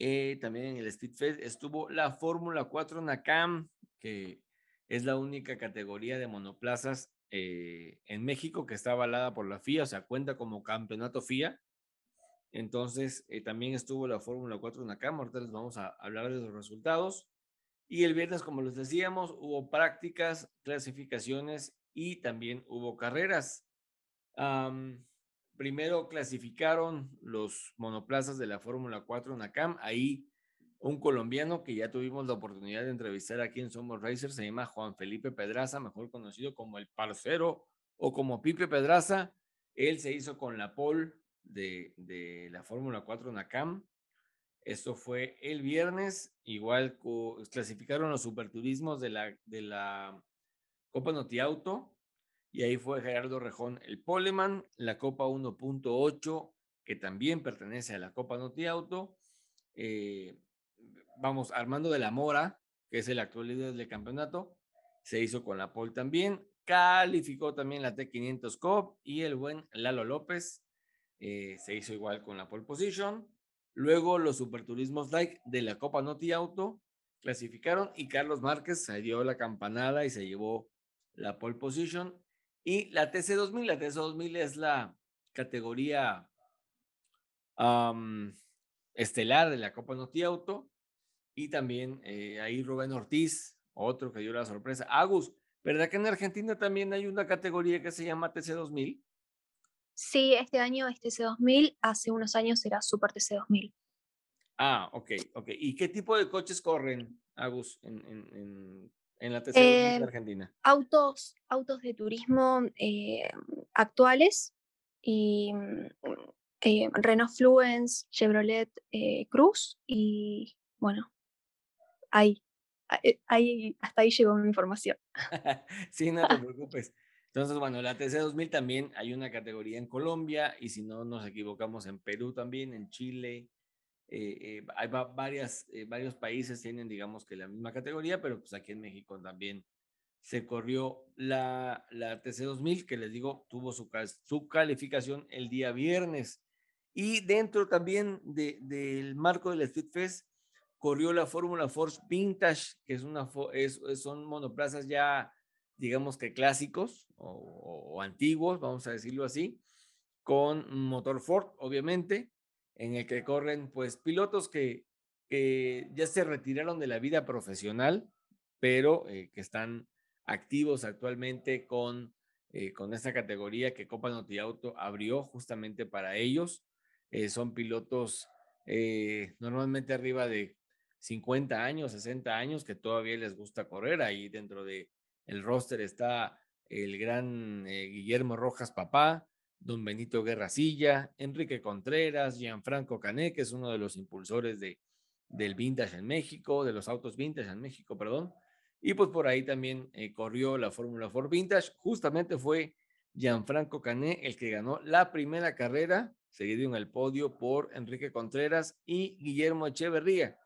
eh, también en el Street Fest estuvo la Fórmula 4 NACAM, que es la única categoría de monoplazas eh, en México que está avalada por la FIA, o sea, cuenta como campeonato FIA. Entonces, también estuvo la Fórmula 4 NACAM. Ahorita les vamos a hablar de los resultados. Y el viernes, como les decíamos, hubo prácticas, clasificaciones y también hubo carreras. Primero clasificaron los monoplazas de la Fórmula 4 NACAM. Ahí un colombiano que ya tuvimos la oportunidad de entrevistar aquí en Somos Racers, se llama Juan Felipe Pedraza, mejor conocido como el Parcero o como Pipe Pedraza. Él se hizo con la pole de, de la Fórmula 4 NACAM. Esto fue el viernes. Igual clasificaron los superturismos de la, de la Copa Noti Auto. Y ahí fue Gerardo Rejón el poleman, la Copa 1.8, que también pertenece a la Copa Noti Auto. Eh, vamos, Armando de la Mora, que es el actual líder del campeonato, se hizo con la pole también. Calificó también la T500 Cup y el buen Lalo López eh, se hizo igual con la pole position. Luego los Superturismos Like de la Copa Noti Auto clasificaron y Carlos Márquez se dio la campanada y se llevó la pole position. Y la TC2000, la TC2000 es la categoría estelar de la Copa Noti Auto. Y también eh, ahí Rubén Ortiz, otro que dio la sorpresa. Agus, ¿verdad que en Argentina también hay una categoría que se llama TC2000? Sí, este año es TC2000, hace unos años era Super TC2000. Ah, ok, ok. ¿Y qué tipo de coches corren, Agus, en, en, en, la TC2000 Eh, de Argentina? Autos, autos de turismo eh, actuales y eh, Renault Fluence, Chevrolet eh, Cruz y bueno, ahí, eh, ahí, hasta ahí llegó mi información. sí, no te preocupes. Entonces, bueno, la TC2000 también hay una categoría en Colombia y si no nos equivocamos en Perú también, en Chile. Eh, eh, hay va- varias, eh, varios países tienen, digamos que la misma categoría, pero pues aquí en México también se corrió la, la TC2000, que les digo, tuvo su, su calificación el día viernes. Y dentro también de- del marco del Street Fest, corrió la Fórmula Force Vintage, que es una, son monoplazas ya, digamos que clásicos o antiguos, vamos a decirlo así, con motor Ford, obviamente, en el que corren pues pilotos que, ya se retiraron de la vida profesional, pero eh, que están activos actualmente con, eh, con esta categoría que Copa Noti Auto abrió justamente para ellos. Eh, son pilotos eh, normalmente arriba de 50 años, 60 años, que todavía les gusta correr. Ahí dentro de el roster está el gran Guillermo Rojas Papá, don Benito Guerrasilla, Enrique Contreras, Gianfranco Cané, que es uno de los impulsores de, del vintage en México, de los autos vintage en México, perdón. Y pues por ahí también eh, corrió la Fórmula Ford Vintage. Justamente fue Gianfranco Cané el que ganó la primera carrera, seguido en el podio por Enrique Contreras y Guillermo Echeverría.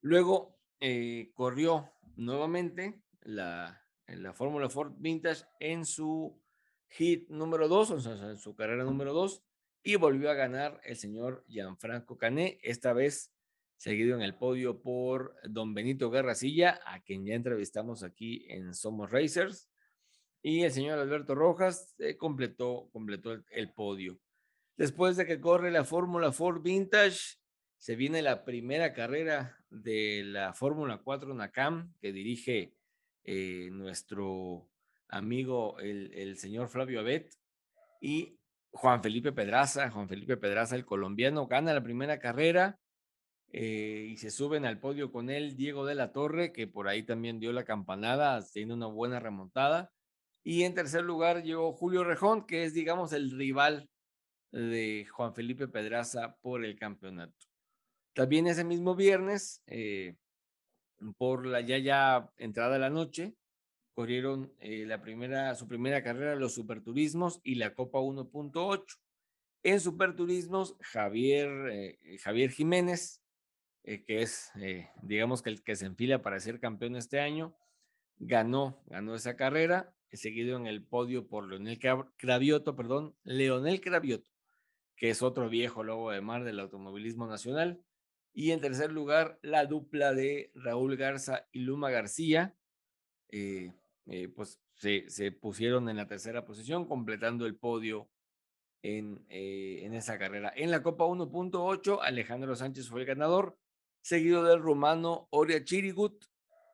Luego eh, corrió nuevamente la, la Fórmula Ford Vintage en su hit número 2, o sea, en su carrera número 2, y volvió a ganar el señor Gianfranco Cané, esta vez seguido en el podio por don Benito Garracilla, a quien ya entrevistamos aquí en Somos Racers, y el señor Alberto Rojas eh, completó, completó el, el podio. Después de que corre la Fórmula Ford Vintage, se viene la primera carrera de la Fórmula 4 NACAM que dirige eh, nuestro amigo el, el, señor Flavio Abet y Juan Felipe Pedraza. Juan Felipe Pedraza, el colombiano, gana la primera carrera eh, y se suben al podio con él Diego de la Torre, que por ahí también dio la campanada, tiene una buena remontada. Y en tercer lugar llegó Julio Rejón, que es, digamos, el rival de Juan Felipe Pedraza por el campeonato. También ese mismo viernes, eh, por la ya ya entrada de la noche, corrieron eh, la primera, su primera carrera, los Superturismos y la Copa 1.8. En Superturismos, Javier, eh, Javier Jiménez, eh, que es, digamos que el que se enfila para ser campeón este año, ganó, ganó esa carrera, seguido en el podio por Leonel Cravioto, perdón, Leonel Cravioto, que es otro viejo lobo de mar del automovilismo nacional. Y en tercer lugar, la dupla de Raúl Garza y Luma García, eh, eh, pues se, pusieron en la tercera posición, completando el podio en, eh, en esa carrera. En la Copa 1.8, Alejandro Sánchez fue el ganador, seguido del rumano Oria Chirigut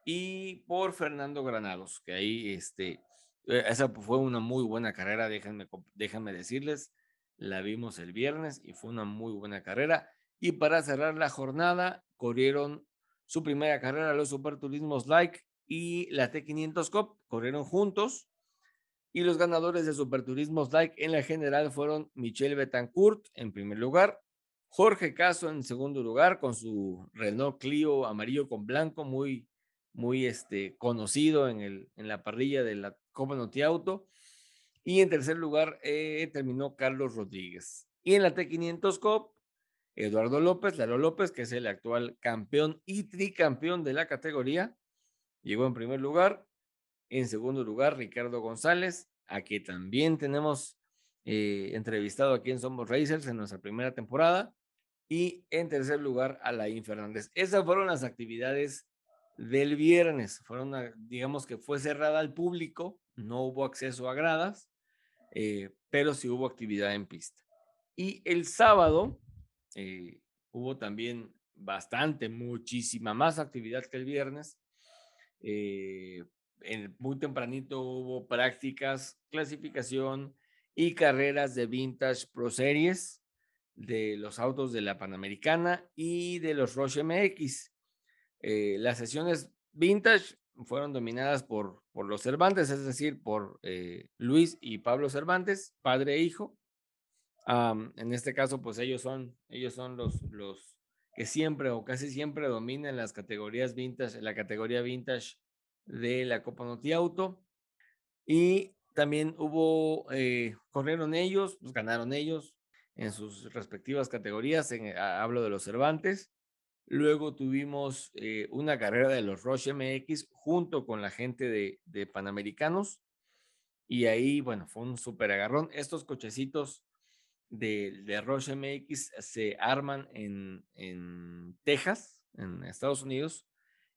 y por Fernando Granados, que ahí este, esa fue una muy buena carrera, déjenme, déjenme decirles, la vimos el viernes y fue una muy buena carrera. Y para cerrar la jornada, corrieron su primera carrera los Superturismos Like y la T500 Cup, corrieron juntos. Y los ganadores de Superturismos Like en la general fueron Michelle Betancourt en primer lugar, Jorge Caso en segundo lugar con su Renault Clio amarillo con blanco, muy, muy este, conocido en, el, en la parrilla de la Copa Noti Auto. Y en tercer lugar eh, terminó Carlos Rodríguez. Y en la T500 Cup, Eduardo López, Lalo López, que es el actual campeón y tricampeón de la categoría, llegó en primer lugar. En segundo lugar, Ricardo González, a quien también tenemos eh, entrevistado aquí en Somos Racers en nuestra primera temporada. Y en tercer lugar, Alain Fernández. Esas fueron las actividades del viernes. Fueron, digamos que fue cerrada al público, no hubo acceso a gradas, eh, pero sí hubo actividad en pista. Y el sábado eh, hubo también bastante, muchísima más actividad que el viernes. Eh, muy tempranito hubo prácticas, clasificación y carreras de Vintage Pro Series de los autos de la Panamericana y de los Roche MX. Eh, las sesiones Vintage fueron dominadas por, por los Cervantes, es decir, por eh, Luis y Pablo Cervantes, padre e hijo. en este caso, pues ellos son, ellos son los, los que siempre o casi siempre dominan las categorías vintage, la categoría vintage de la Copa Noti Auto. Y también hubo, eh, corrieron ellos, pues ganaron ellos en sus respectivas categorías. En, hablo de los Cervantes. Luego tuvimos eh, una carrera de los Roche MX junto con la gente de, de Panamericanos. Y ahí, bueno, fue un súper agarrón. Estos cochecitos de, de Roche MX se arman en, en Texas, en Estados Unidos,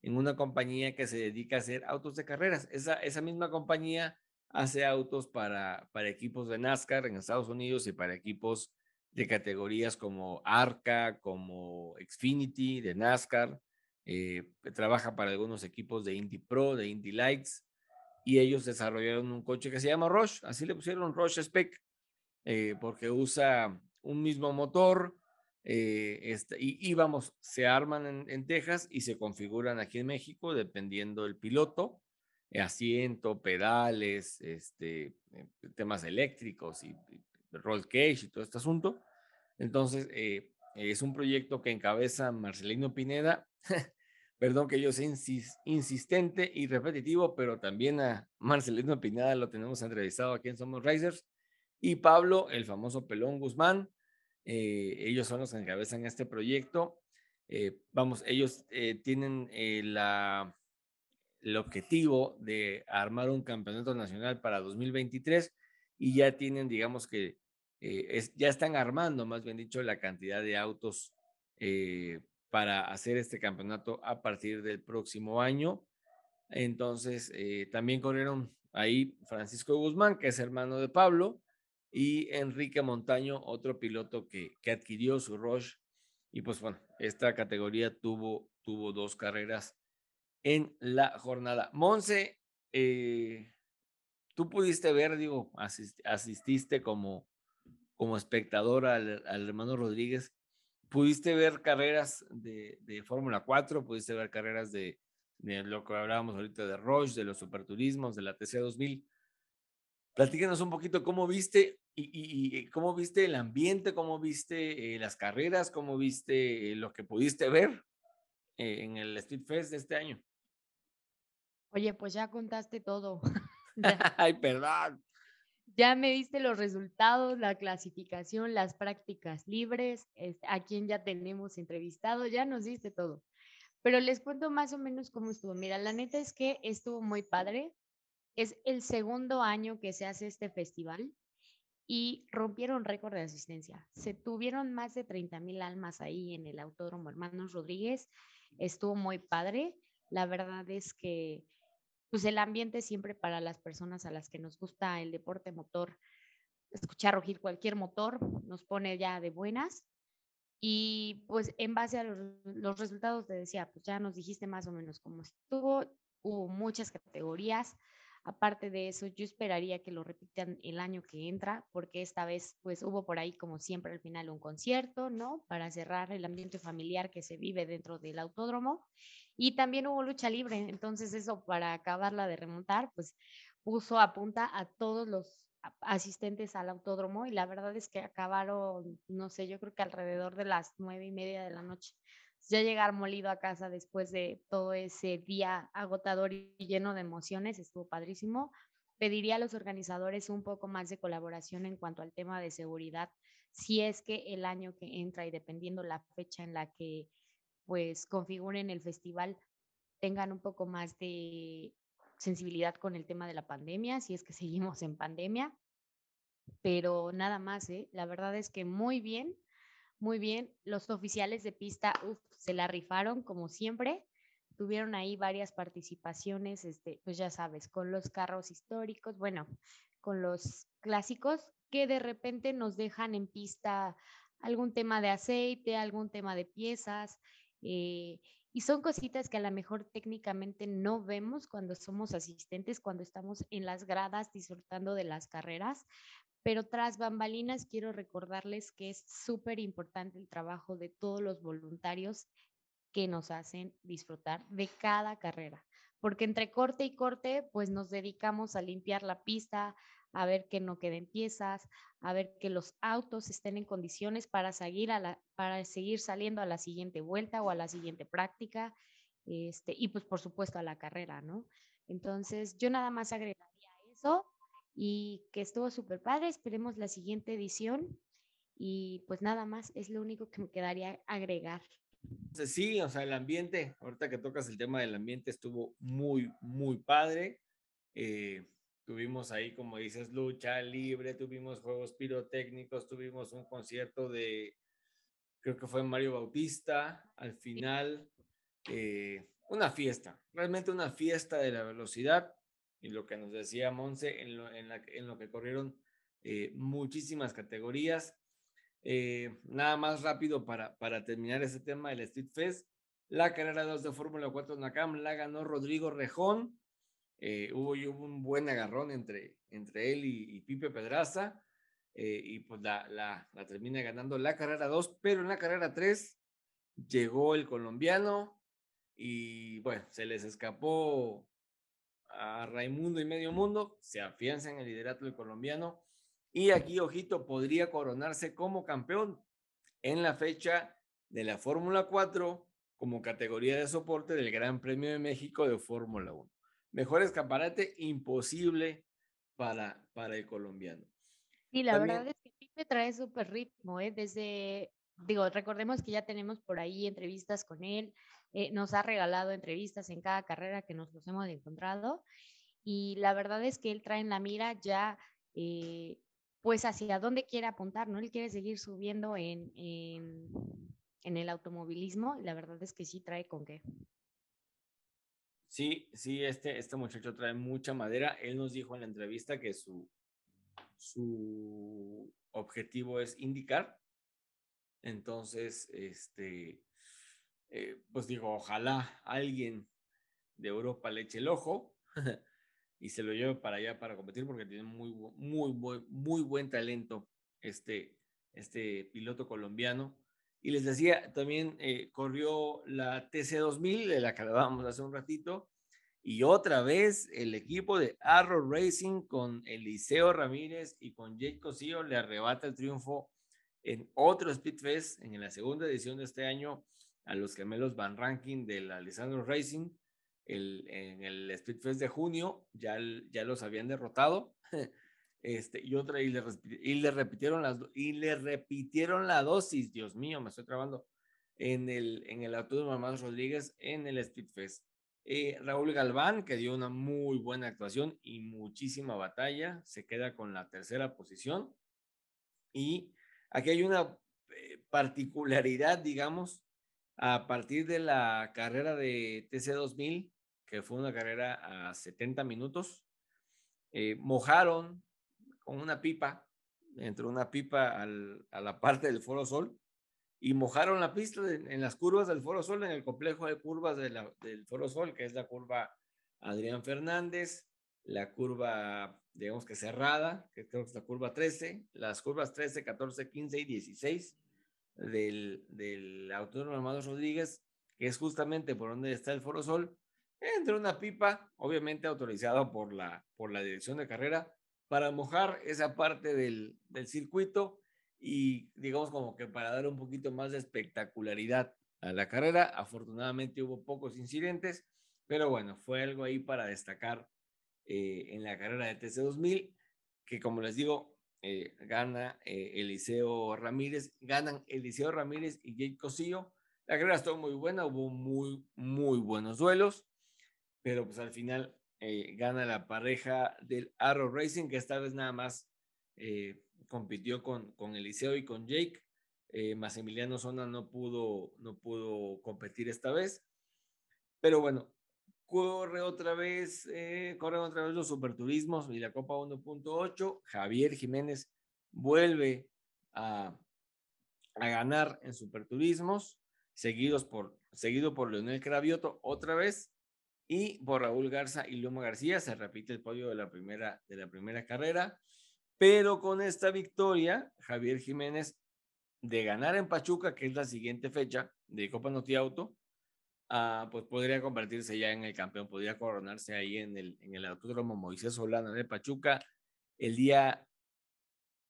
en una compañía que se dedica a hacer autos de carreras. Esa, esa misma compañía hace autos para, para equipos de NASCAR en Estados Unidos y para equipos de categorías como Arca, como Xfinity de NASCAR. Eh, trabaja para algunos equipos de Indy Pro, de Indy Lights, y ellos desarrollaron un coche que se llama Rush, así le pusieron Rush Spec, eh, porque usa un mismo motor, eh, este, y, vamos, se arman en, Texas y se configuran aquí en México dependiendo del piloto, asiento, pedales, este, temas eléctricos y, roll cage y todo este asunto. Entonces, eh, es un proyecto que encabeza Marcelino Pineda. Perdón que yo sea insistente y repetitivo, pero también a Marcelino Pineda lo tenemos entrevistado aquí en Somos Racers. Y Pablo, el famoso Pelón Guzmán, eh, ellos son los que encabezan este proyecto. Eh, vamos, ellos tienen la, el objetivo de armar un campeonato nacional para 2023 y ya tienen, digamos que, eh, ya están armando, más bien dicho, la cantidad de autos eh, para hacer este campeonato a partir del próximo año. Entonces, eh, también corrieron ahí Francisco Guzmán, que es hermano de Pablo, y Enrique Montaño, otro piloto que, que adquirió su Roche. Y pues bueno, esta categoría tuvo, tuvo dos carreras en la jornada. Monse, tú pudiste ver, digo, asististe como, como espectador al, hermano Rodríguez, pudiste ver carreras de, Fórmula 4, pudiste ver carreras de, lo que hablábamos ahorita de Roche, de los superturismos, de la TC 2000. Platícanos un poquito cómo viste y, cómo viste el ambiente, cómo viste eh, las carreras, cómo viste eh, lo que pudiste ver eh, en el Street Fest de este año. Oye, pues ya contaste todo. Ay, perdón ya me diste los resultados, la clasificación, las prácticas libres, a quien ya tenemos entrevistado, ya nos diste todo. Pero les cuento más o menos cómo estuvo. Mira, la neta es que estuvo muy padre. Es el segundo año que se hace este festival y rompieron récord de asistencia. Se tuvieron más de 30 mil almas ahí en el Autódromo Hermanos Rodríguez. Estuvo muy padre. La verdad es que pues el ambiente siempre para las personas a las que nos gusta el deporte motor, escuchar rugir cualquier motor nos pone ya de buenas. Y pues en base a los, resultados te decía, pues ya nos dijiste más o menos cómo estuvo, hubo muchas categorías. Aparte de eso, yo esperaría que lo repitan el año que entra, porque esta vez pues hubo por ahí como siempre al final un concierto, ¿no? Para cerrar el ambiente familiar que se vive dentro del autódromo. Y también hubo lucha libre, entonces eso para acabarla de remontar, pues puso a punta a todos los asistentes al autódromo y la verdad es que acabaron, no sé, yo creo que alrededor de las nueve y media de la noche. Ya llegar molido a casa después de todo ese día agotador y lleno de emociones, estuvo padrísimo. pediría a los organizadores un poco más de colaboración en cuanto al tema de seguridad, si es que el año que entra y dependiendo la fecha en la que pues configuren el festival, tengan un poco más de sensibilidad con el tema de la pandemia, si es que seguimos en pandemia. Pero nada más, ¿eh? la verdad es que muy bien, muy bien. Los oficiales de pista se la rifaron como siempre. Tuvieron ahí varias participaciones, este, pues ya sabes, con los carros históricos, bueno, con los clásicos que de repente nos dejan en pista algún tema de aceite, algún tema de piezas. Eh, y son cositas que a lo mejor técnicamente no vemos cuando somos asistentes, cuando estamos en las gradas disfrutando de las carreras, pero tras bambalinas quiero recordarles que es súper importante el trabajo de todos los voluntarios que nos hacen disfrutar de cada carrera, porque entre corte y corte, pues nos dedicamos a limpiar la pista, a ver que no queden piezas, a ver que los autos estén en condiciones para seguir, a la, para seguir saliendo a la siguiente vuelta o a la siguiente práctica, este, y pues por supuesto a la carrera, ¿no? Entonces yo nada más agregaría eso y que estuvo súper padre, esperemos la siguiente edición y pues nada más, es lo único que me quedaría agregar. Sí, o sea, el ambiente, ahorita que tocas el tema del ambiente, estuvo muy, muy padre. Eh, Tuvimos ahí, como dices, lucha libre, tuvimos juegos pirotécnicos, tuvimos un concierto de, creo que fue Mario Bautista, al final, eh, una fiesta, realmente una fiesta de la velocidad. Y lo que nos decía Monse, en lo, en en lo que corrieron eh, muchísimas categorías. Eh, nada más rápido para, para terminar ese tema del Street Fest. La carrera 2 de Fórmula 4 Nakam la ganó Rodrigo Rejón eh, hubo, un buen agarrón entre, entre él y, Pipe Pedraza, y pues la, la, la, termina ganando la carrera 2, pero en la carrera 3 llegó el colombiano y bueno, se les escapó a Raimundo y Medio Mundo, se afianza en el liderato del colombiano y aquí, ojito, podría coronarse como campeón en la fecha de la Fórmula 4 como categoría de soporte del Gran Premio de México de Fórmula 1 mejor escaparate imposible para, para el colombiano. Sí, la verdad es que Pipe trae súper ritmo, ¿eh? Desde, digo, recordemos que ya tenemos por ahí entrevistas con él, eh, nos ha regalado entrevistas en cada carrera que nos los hemos encontrado y la verdad es que él trae en la mira ya, eh, pues hacia dónde quiere apuntar, ¿no? Él quiere seguir subiendo en, en, en el automovilismo y la verdad es que sí trae con qué. Sí, sí, este, este muchacho trae mucha madera. Él nos dijo en la entrevista que su, su objetivo es indicar. Entonces, este, eh, pues digo, ojalá alguien de Europa le eche el ojo y se lo lleve para allá para competir porque tiene muy, muy, muy, buen talento este, este piloto colombiano. Y les decía, también eh, corrió la TC2000, de la que hablábamos hace un ratito, y otra vez el equipo de Arrow Racing con Eliseo Ramírez y con Jake Cosillo le arrebata el triunfo en otro Speedfest, en la segunda edición de este año, a los gemelos Van Ranking del Alessandro Racing. El, en el Speedfest de junio ya, ya los habían derrotado. Este, y otra, y le, y le repitieron las y le repitieron la dosis, Dios mío, me estoy trabando, en el, en el Autódromo Mamás Rodríguez en el Speedfest. Eh, Raúl Galván, que dio una muy buena actuación y muchísima batalla, se queda con la tercera posición. Y aquí hay una eh, particularidad, digamos, a partir de la carrera de TC2000, que fue una carrera a 70 minutos, eh, mojaron con una pipa, entró una pipa a la parte del Foro Sol y mojaron la pista en las curvas del Foro Sol, en el complejo de curvas del Foro Sol, que es la curva Adrián Fernández, la curva, digamos que cerrada, que creo que es la curva 13, las curvas 13, 14, 15 y 16 del, del Autódromo Rodríguez, que es justamente por donde está el Foro Sol, entró una pipa, obviamente autorizada por la, por la dirección de carrera, para mojar esa parte del, del circuito y digamos como que para dar un poquito más de espectacularidad a la carrera. Afortunadamente hubo pocos incidentes, pero bueno, fue algo ahí para destacar eh, en la carrera de TC2000, que como les digo, eh, gana Eliseo Ramírez, ganan Eliseo Ramírez y Jake Cosillo. La carrera estuvo muy buena, hubo muy, muy buenos duelos, pero pues al final gana la pareja del Arrow Racing, que esta vez nada más compitió con, con Eliseo y con Jake. Eh, Massimiliano Zona no pudo, no pudo competir esta vez. Pero bueno, corre otra vez, eh, corren otra vez los superturismos y la Copa 1.8. Javier Jiménez vuelve a, a, ganar en superturismos, seguidos por, seguido por Leonel Cravioto otra vez y por Raúl Garza y Loma García. Se repite el podio de la primera, de la primera carrera. Pero con esta victoria, Javier Jiménez de ganar en Pachuca, que es la siguiente fecha de Copa Noti Auto, ah, pues podría convertirse ya en el campeón, podría coronarse ahí en el, en el Autódromo Moisés Solana de Pachuca el día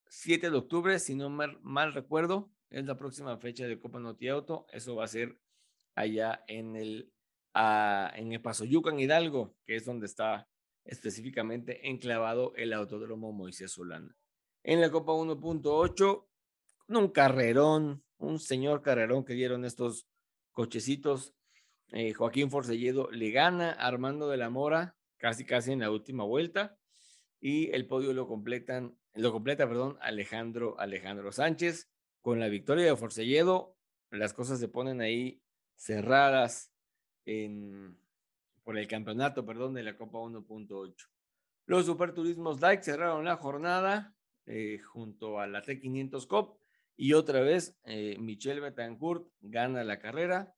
7 de octubre, si no mal, recuerdo, es la próxima fecha de Copa Noti Auto. Eso va a ser allá en el, uh, en el Pasoyuca, Hidalgo, que es donde está específicamente enclavado el Autódromo Moisés Solana. En la Copa 1.8 un carrerón, un señor carrerón que dieron estos cochecitos. Eh, Joaquín Forcelledo le gana a Armando de la Mora casi casi en la última vuelta y el podio lo completan lo completa, perdón, Alejandro Alejandro Sánchez con la victoria de Forcelledo. Las cosas se ponen ahí cerradas en, por el campeonato, perdón, de la Copa 1.8. Los Superturismos Like cerraron la jornada eh, junto a la T500 Cop y otra vez, eh, Michel Betancourt gana la carrera,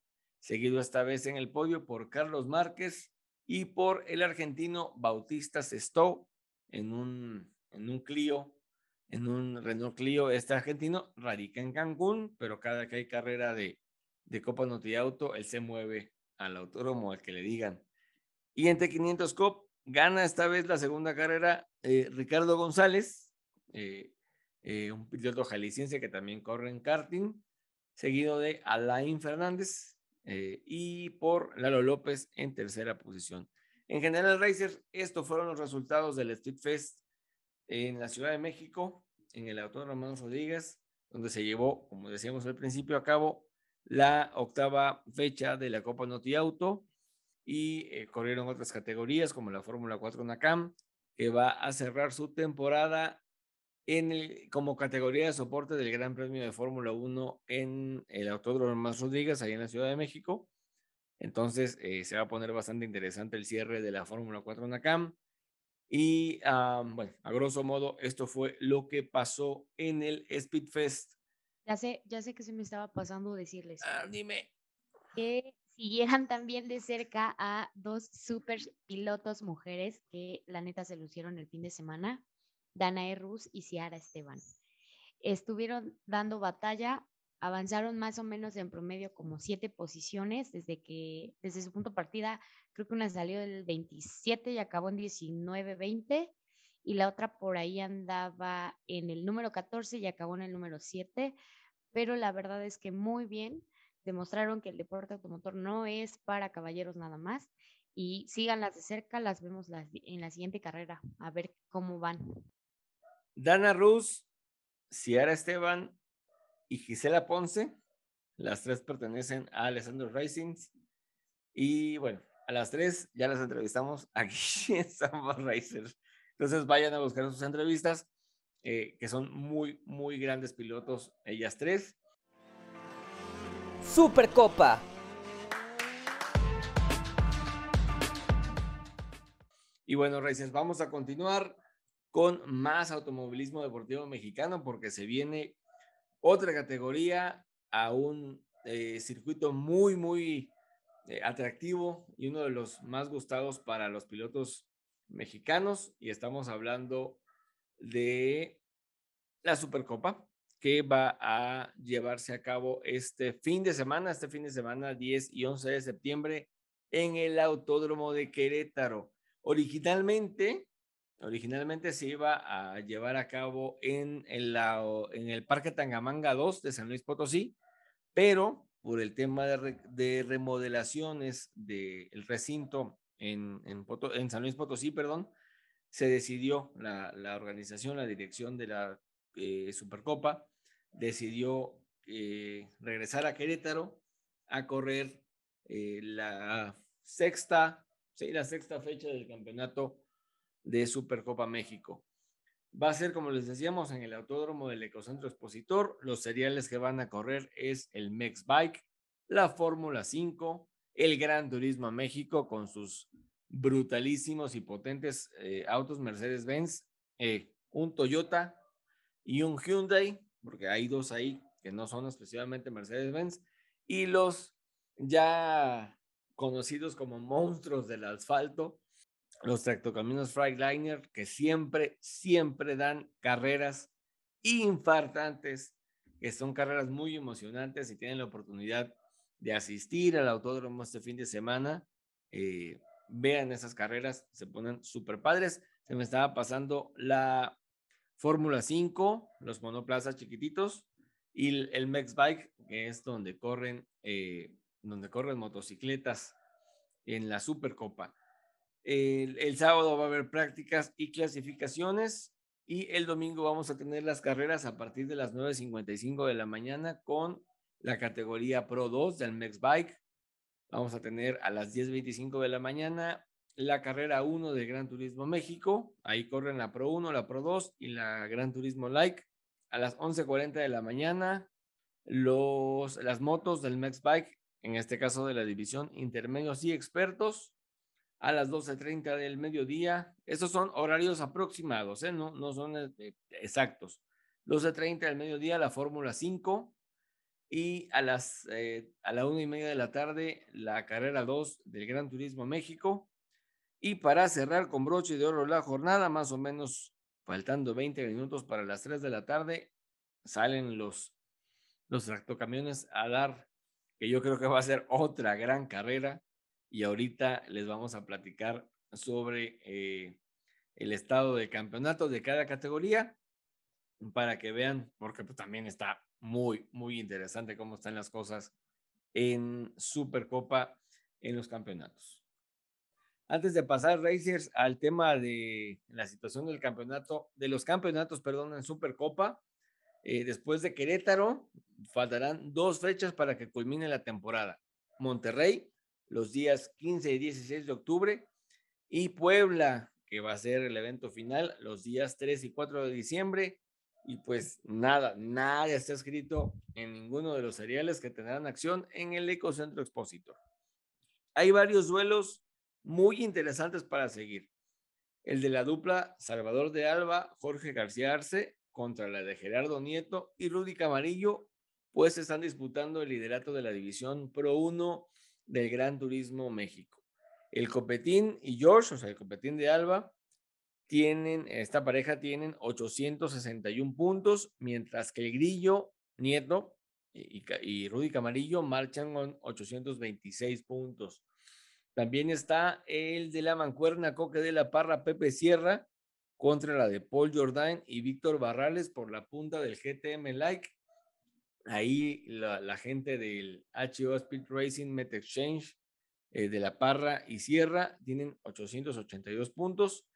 seguido esta vez en el podio por Carlos Márquez y por el argentino Bautista Sestó en un, en un Clio, en un Renault Clio. Este argentino radica en Cancún, pero cada que hay carrera de, de Copa Noti Auto, él se mueve al autódromo, al que le digan. Y en T500 Cop gana esta vez la segunda carrera eh, Ricardo González. Eh, eh, un piloto jalisciense que también corre en karting, seguido de Alain Fernández eh, y por Lalo López en tercera posición. En general, Racers, estos fueron los resultados del Street Fest en la Ciudad de México, en el Autódromo Manuel Rodríguez, donde se llevó, como decíamos al principio, a cabo la octava fecha de la Copa Noti Auto y eh, corrieron otras categorías como la Fórmula 4 NACAM, que va a cerrar su temporada en el, como categoría de soporte del Gran Premio de Fórmula 1 en el Autódromo Más Rodríguez, ahí en la Ciudad de México. Entonces eh, se va a poner bastante interesante el cierre de la Fórmula 4 NACAM. Y bueno, a grosso modo, esto fue lo que pasó en el Speedfest. Ya sé, ya sé que se me estaba pasando decirles. Ah, dime. Que siguieran también de cerca a dos super pilotos mujeres que la neta se lucieron el fin de semana. Danae Rus y Ciara Esteban. Estuvieron dando batalla, avanzaron más o menos en promedio como siete posiciones desde que, desde su punto de partida, creo que una salió del 27 y acabó en 19-20 y la otra por ahí andaba en el número 14 y acabó en el número 7, pero la verdad es que muy bien, demostraron que el deporte automotor no es para caballeros nada más y síganlas de cerca, las vemos en la siguiente carrera, a ver cómo van. Dana Ruz, Ciara Esteban y Gisela Ponce. Las tres pertenecen a Alessandro Racings. Y bueno, a las tres ya las entrevistamos aquí en Samba Racers. Entonces vayan a buscar sus entrevistas, eh, que son muy, muy grandes pilotos, ellas tres. Supercopa. Y bueno, Racers, vamos a continuar con más automovilismo deportivo mexicano porque se viene otra categoría a un eh, circuito muy, muy eh, atractivo y uno de los más gustados para los pilotos mexicanos y estamos hablando de la Supercopa que va a llevarse a cabo este fin de semana, este fin de semana 10 y 11 de septiembre en el Autódromo de Querétaro. Originalmente Originalmente se iba a llevar a cabo en el, Parque Tangamanga 2 de San Luis Potosí, pero por el tema de, remodelaciones del recinto en, San Luis Potosí, perdón, se decidió, la, la organización, la dirección de la eh, Supercopa, decidió eh, regresar a Querétaro a correr eh, la sexta, sí, la sexta fecha del campeonato de Supercopa México. Va a ser, como les decíamos, en el autódromo del Ecocentro Expositor. Los seriales que van a correr es el Mex Bike, la Fórmula 5, el Gran Turismo México con sus brutalísimos y potentes eh, autos Mercedes-Benz, eh, un Toyota y un Hyundai, porque hay dos ahí que no son especialmente Mercedes-Benz, y los ya conocidos como monstruos del asfalto, los tractocaminos Freightliner, que siempre, siempre dan carreras infartantes, que son carreras muy emocionantes y tienen la oportunidad de asistir al autódromo este fin de semana. Eh, vean esas carreras, se ponen súper padres. Se me estaba pasando la Fórmula 5, los monoplazas chiquititos y el, el Bike, que es donde corren, eh, donde corren motocicletas en la Supercopa. El, sábado va a haber prácticas y clasificaciones y el domingo vamos a tener las carreras a partir de las 9.55 de la mañana con la categoría Pro 2 del Mex Bike. Vamos a tener a las 10.25 de la mañana la carrera 1 de Gran Turismo México. Ahí corren la Pro 1, la Pro 2 y la Gran Turismo Like. A las 11.40 de la mañana, los, las motos del Mex Bike, en este caso de la división intermedios y expertos. A las 12.30 del mediodía. Estos son horarios aproximados, ¿eh? no, no son eh, exactos. 12.30 del mediodía, la Fórmula 5. Y a las eh, a la una y media de la tarde, la carrera 2 del Gran Turismo México. Y para cerrar con broche de oro la jornada, más o menos faltando 20 minutos para las 3 de la tarde, salen los, los tractocamiones a dar, que yo creo que va a ser otra gran carrera. Y ahorita les vamos a platicar sobre eh, el estado de campeonato de cada categoría para que vean, porque pues, también está muy, muy interesante cómo están las cosas en Supercopa en los campeonatos. Antes de pasar, Racers, al tema de la situación del campeonato, de los campeonatos, perdón, en Supercopa, eh, después de Querétaro, faltarán dos fechas para que culmine la temporada. Monterrey, los días 15 y 16 de octubre, y Puebla, que va a ser el evento final, los días 3 y 4 de diciembre. Y pues nada, nada está escrito en ninguno de los seriales que tendrán acción en el Ecocentro Expositor. Hay varios duelos muy interesantes para seguir. El de la dupla Salvador de Alba, Jorge García Arce contra la de Gerardo Nieto y Rudy Camarillo, pues están disputando el liderato de la división Pro 1 del Gran Turismo México. El Copetín y George, o sea, el Copetín de Alba, tienen, esta pareja tienen 861 puntos, mientras que el Grillo, Nieto y, Rudy Camarillo marchan con 826 puntos. También está el de la mancuerna Coque de la Parra Pepe Sierra contra la de Paul Jordan y Víctor Barrales por la punta del GTM Like. Ahí la, gente del HO Speed Racing Met Exchange eh, de la Parra y Sierra tienen 882 puntos,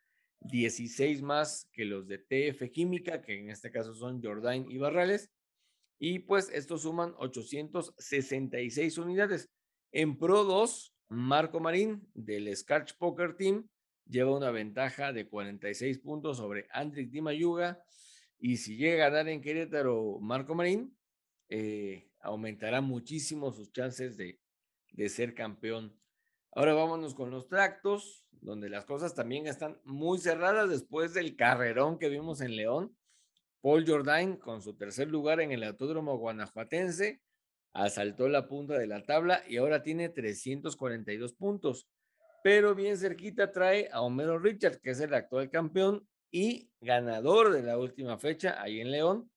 16 más que los de TF Química, que en este caso son Jordan y Barrales. Y pues estos suman 866 unidades. En Pro 2 Marco Marín del Scratch Poker Team lleva una ventaja de 46 puntos sobre Andrick Dimayuga y si llega a ganar en Querétaro Marco Marín, eh, aumentará muchísimo sus chances de, de ser campeón. Ahora vámonos con los tractos, donde las cosas también están muy cerradas después del carrerón que vimos en León. Paul Jordain con su tercer lugar en el Autódromo Guanajuatense asaltó la punta de la tabla y ahora tiene 342 puntos. Pero bien cerquita trae a Homero Richards, que es el actual campeón y ganador de la última fecha ahí en León.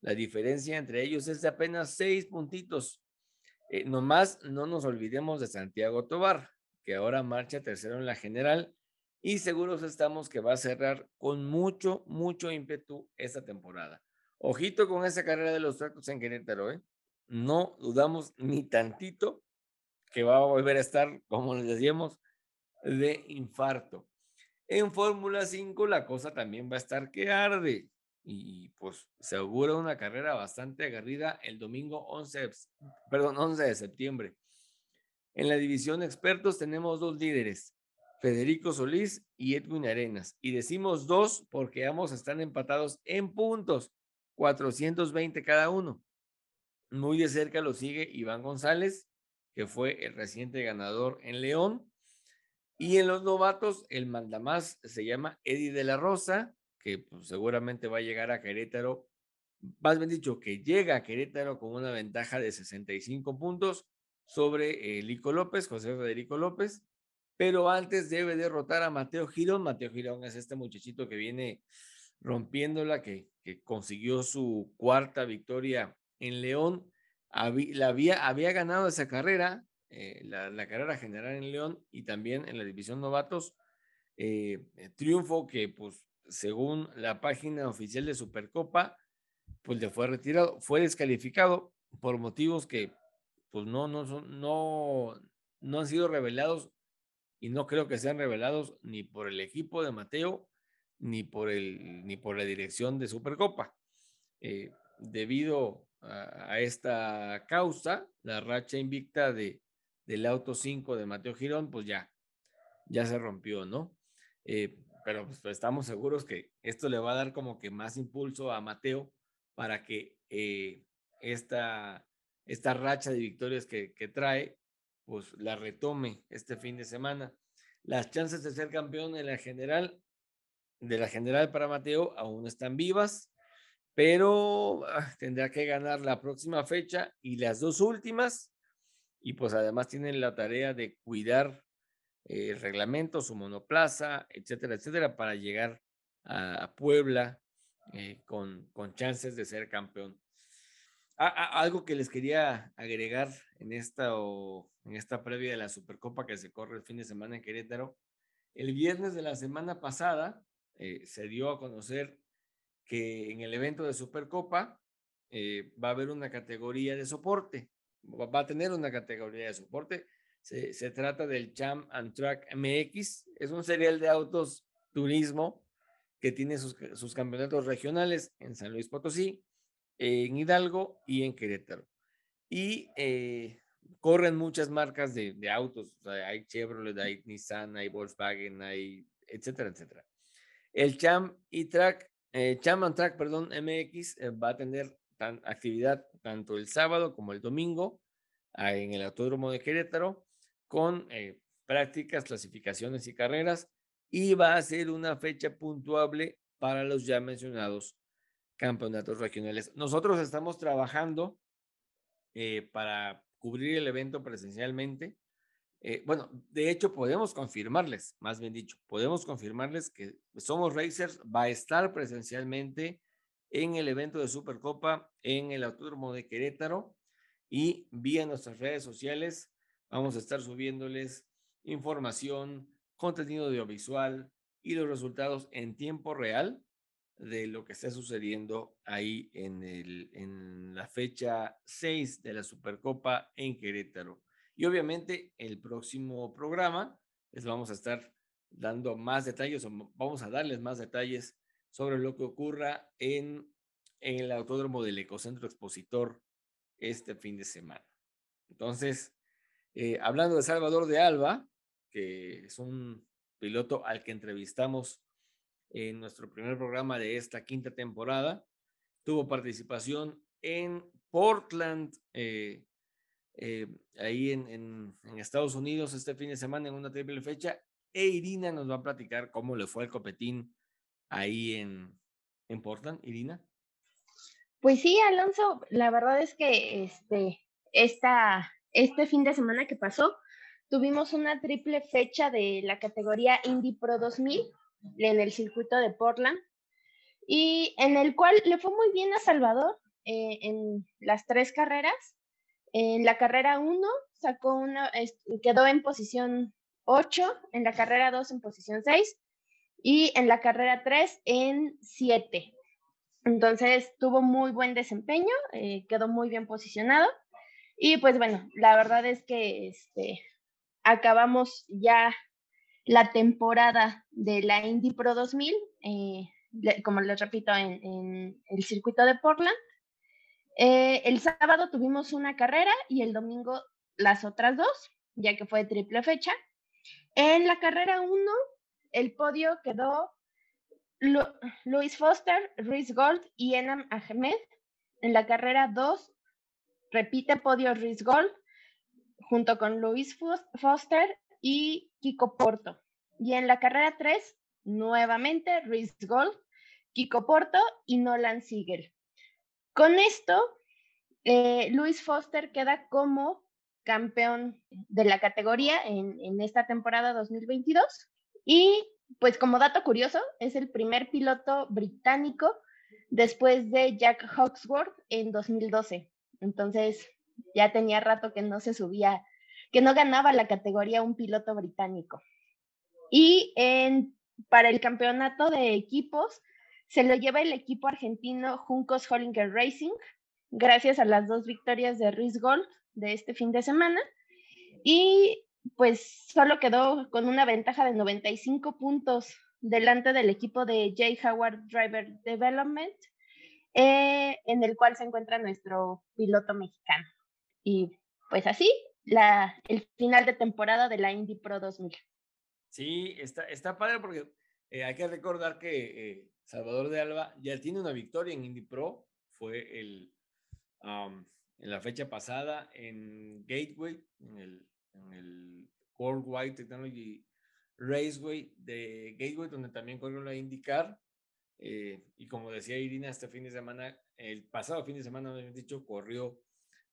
La diferencia entre ellos es de apenas seis puntitos. Eh, nomás no nos olvidemos de Santiago Tobar, que ahora marcha tercero en la general y seguros estamos que va a cerrar con mucho, mucho ímpetu esta temporada. Ojito con esa carrera de los tractos en Querétaro, ¿eh? no dudamos ni tantito que va a volver a estar, como les decíamos, de infarto. En Fórmula 5 la cosa también va a estar que arde y pues se augura una carrera bastante agarrida el domingo 11, perdón, 11 de septiembre. En la división expertos tenemos dos líderes, Federico Solís y Edwin Arenas. Y decimos dos porque ambos están empatados en puntos, 420 cada uno. Muy de cerca lo sigue Iván González, que fue el reciente ganador en León. Y en los novatos, el mandamás se llama Eddie de la Rosa, que pues, seguramente va a llegar a Querétaro, más bien dicho, que llega a Querétaro con una ventaja de 65 puntos sobre eh, Lico López, José Federico López, pero antes debe derrotar a Mateo Girón. Mateo Girón es este muchachito que viene rompiéndola, que, que consiguió su cuarta victoria en León. había, había ganado esa carrera, eh, la, la, carrera general en León y también en la división novatos. Eh, triunfo que pues según la página oficial de Supercopa, pues le fue retirado, fue descalificado por motivos que pues no, no, son, no, no han sido revelados y no creo que sean revelados ni por el equipo de Mateo ni por, el, ni por la dirección de Supercopa. Eh, debido a, esta causa, la racha invicta de, del auto 5 de Mateo Girón, pues ya, ya se rompió, ¿no? Eh, pero pues, estamos seguros que esto le va a dar como que más impulso a Mateo para que eh, esta, esta racha de victorias que, que trae, pues la retome este fin de semana. Las chances de ser campeón en la general, de la general para Mateo, aún están vivas, pero ah, tendrá que ganar la próxima fecha y las dos últimas. Y pues además tienen la tarea de cuidar eh, reglamento, su monoplaza, etcétera, etcétera, para llegar a, Puebla eh, con, con, chances de ser campeón. algo que les quería agregar en esta, o, en esta previa de la Supercopa que se corre el fin de semana en Querétaro. El viernes de la semana pasada eh, se dio a conocer que en el evento de Supercopa va a haber una categoría de soporte, va a tener una categoría de soporte se, trata del Cham and Track MX. Es un serial de autos turismo que tiene sus, campeonatos regionales en San Luis Potosí, en Hidalgo y en Querétaro. Y eh, corren muchas marcas de, autos. hay Chevrolet, hay Nissan, hay Volkswagen, hay etcétera, etcétera. El Cham y Track, eh, Cham and Track, perdón, MX eh, va a tener actividad tanto el sábado como el domingo ah, en el Autódromo de Querétaro con eh, prácticas, clasificaciones y carreras y va a ser una fecha puntuable para los ya mencionados campeonatos regionales. Nosotros estamos trabajando eh, para cubrir el evento presencialmente. Eh, bueno, de hecho podemos confirmarles, más bien dicho, podemos confirmarles que Somos Racers va a estar presencialmente en el evento de Supercopa en el Autódromo de Querétaro y vía nuestras redes sociales Vamos a estar subiéndoles información, contenido audiovisual y los resultados en tiempo real de lo que está sucediendo ahí en, el, en la fecha 6 de la Supercopa en Querétaro. Y obviamente el próximo programa les vamos a estar dando más detalles o vamos a darles más detalles sobre lo que ocurra en, en el autódromo del Ecocentro Expositor este fin de semana. Entonces, eh, hablando de Salvador de Alba, que es un piloto al que entrevistamos en nuestro primer programa de esta quinta temporada, tuvo participación en Portland, eh, eh, ahí en, Estados Unidos este fin de semana en una triple fecha, e Irina nos va a platicar cómo le fue el copetín ahí en, en Portland. Irina. Pues sí, Alonso, la verdad es que este, esta este fin de semana que pasó, tuvimos una triple fecha de la categoría Indy Pro 2000 en el circuito de Portland y en el cual le fue muy bien a Salvador eh, en las tres carreras. En la carrera 1 sacó una, quedó en posición 8, en la carrera 2 en posición 6 y en la carrera 3 en 7. Entonces tuvo muy buen desempeño, eh, quedó muy bien posicionado. Y pues bueno, la verdad es que este, acabamos ya la temporada de la Indy Pro 2000, eh, como les repito, en, el circuito de Portland. Eh, el sábado tuvimos una carrera y el domingo las otras dos, ya que fue triple fecha. En la carrera 1, el podio quedó Luis Foster, Rhys Gold y Enam Ahmed. En la carrera 2, repite podio Rhys Gold junto con Luis Foster y Kiko Porto. Y en la carrera 3, nuevamente Rhys Gold, Kiko Porto y Nolan Siegel. Con esto, eh, Luis Foster queda como campeón de la categoría en, en esta temporada 2022 y pues como dato curioso, es el primer piloto británico después de Jack Hawksworth en 2012. Entonces, ya tenía rato que no se subía, que no ganaba la categoría un piloto británico. Y para el campeonato de equipos, se lo lleva el equipo argentino Juncos Hollinger Racing, gracias a las dos victorias de Rhys Gold de este fin de semana. Y pues solo quedó con una ventaja de 95 puntos delante del equipo de J. Howard Driver Development, eh, en el cual se encuentra nuestro piloto mexicano. Y pues así, la, el final de temporada de la Indy Pro 2000. Sí, está, está padre porque eh, hay que recordar que eh, Salvador de Alba ya tiene una victoria en Indy Pro, fue el, en la fecha pasada en Gateway, en el en el Worldwide Technology Raceway de Gateway, donde también corrió la IndyCar. Eh, y como decía Irina, este fin de semana, el pasado fin de semana, me dicho, corrió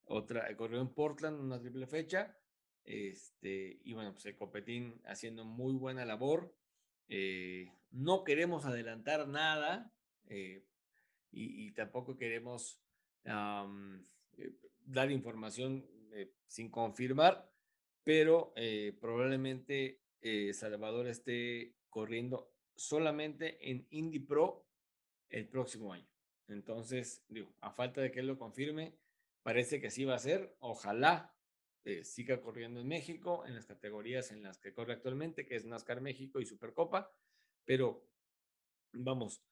otra, corrió en Portland una triple fecha. Este, y bueno, pues el Copetín haciendo muy buena labor. Eh, no queremos adelantar nada eh, y, tampoco queremos dar información sin confirmar, pero eh, probablemente eh, Salvador esté corriendo solamente en Indy Pro el próximo año. Entonces, digo, a falta de que él lo confirme, parece que así va a ser. Ojalá eh, siga corriendo en México, en las categorías en las que corre actualmente, que es NASCAR México y Supercopa, pero vamos,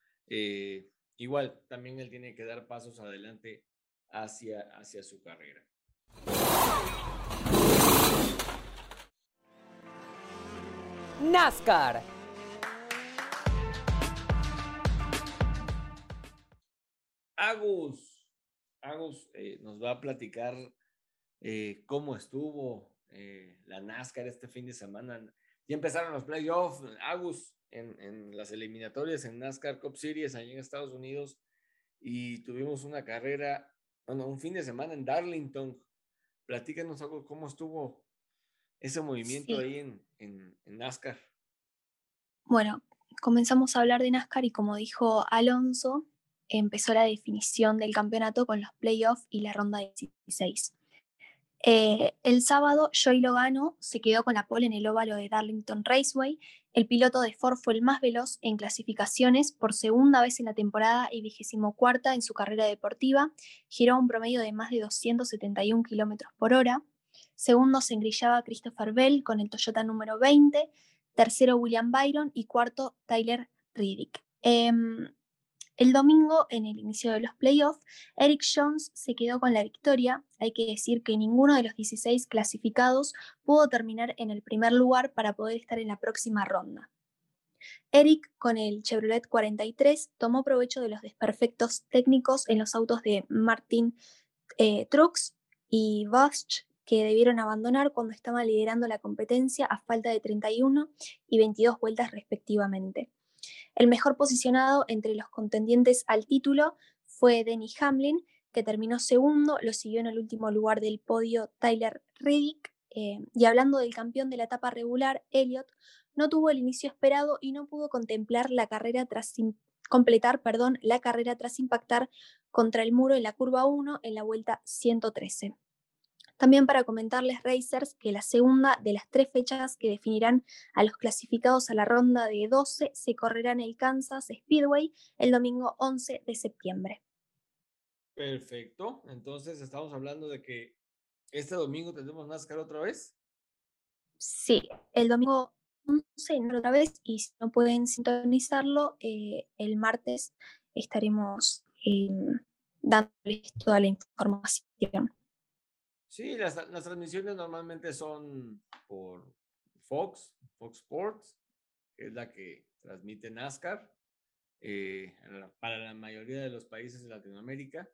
igual también él tiene que dar pasos adelante hacia, hacia su carrera. NASCAR. Agus, Agus eh, nos va a platicar eh, cómo estuvo eh, la NASCAR este fin de semana. Ya empezaron los playoffs, Agus, en, en, las eliminatorias en NASCAR Cup Series allá en Estados Unidos y tuvimos una carrera, bueno, un fin de semana en Darlington. Platícanos algo, cómo estuvo ese movimiento ahí en, en, NASCAR. Bueno, comenzamos a hablar de NASCAR y como dijo Alonso, empezó la definición del campeonato con los playoffs y la ronda 16. Eh, el sábado, Joey Logano se quedó con la pole en el óvalo de Darlington Raceway. El piloto de Ford fue el más veloz en clasificaciones por segunda vez en la temporada y vigésimo cuarta en su carrera deportiva. Giró un promedio de más de 271 kilómetros por hora. Segundo se engrillaba Christopher Bell con el Toyota número 20. Tercero William Byron y cuarto Tyler Riddick. Em, el domingo, en el inicio de los playoffs, Eric Jones se quedó con la victoria. Hay que decir que ninguno de los 16 clasificados pudo terminar en el primer lugar para poder estar en la próxima ronda. Eric, con el Chevrolet 43, tomó provecho de los desperfectos técnicos en los autos de Martin eh, Trucks y Bosch, que debieron abandonar cuando estaban liderando la competencia a falta de 31 y 22 vueltas respectivamente. El mejor posicionado entre los contendientes al título fue Denny Hamlin, que terminó segundo, lo siguió en el último lugar del podio Tyler Reddick, eh, y hablando del campeón de la etapa regular, Elliot, no tuvo el inicio esperado y no pudo contemplar la carrera tras completar perdón, la carrera tras impactar contra el muro en la curva 1 en la vuelta 113. También para comentarles, Racers, que la segunda de las tres fechas que definirán a los clasificados a la ronda de 12 se correrá en el Kansas Speedway el domingo 11 de septiembre. Perfecto. Entonces, estamos hablando de que este domingo tendremos NASCAR otra vez. Sí, el domingo otra vez y si no pueden sintonizarlo, eh, el martes estaremos em, dándoles toda la información. Sí, las, las, transmisiones normalmente son por Fox, Fox Sports, que es la que transmite NASCAR eh, para la mayoría de los países de Latinoamérica.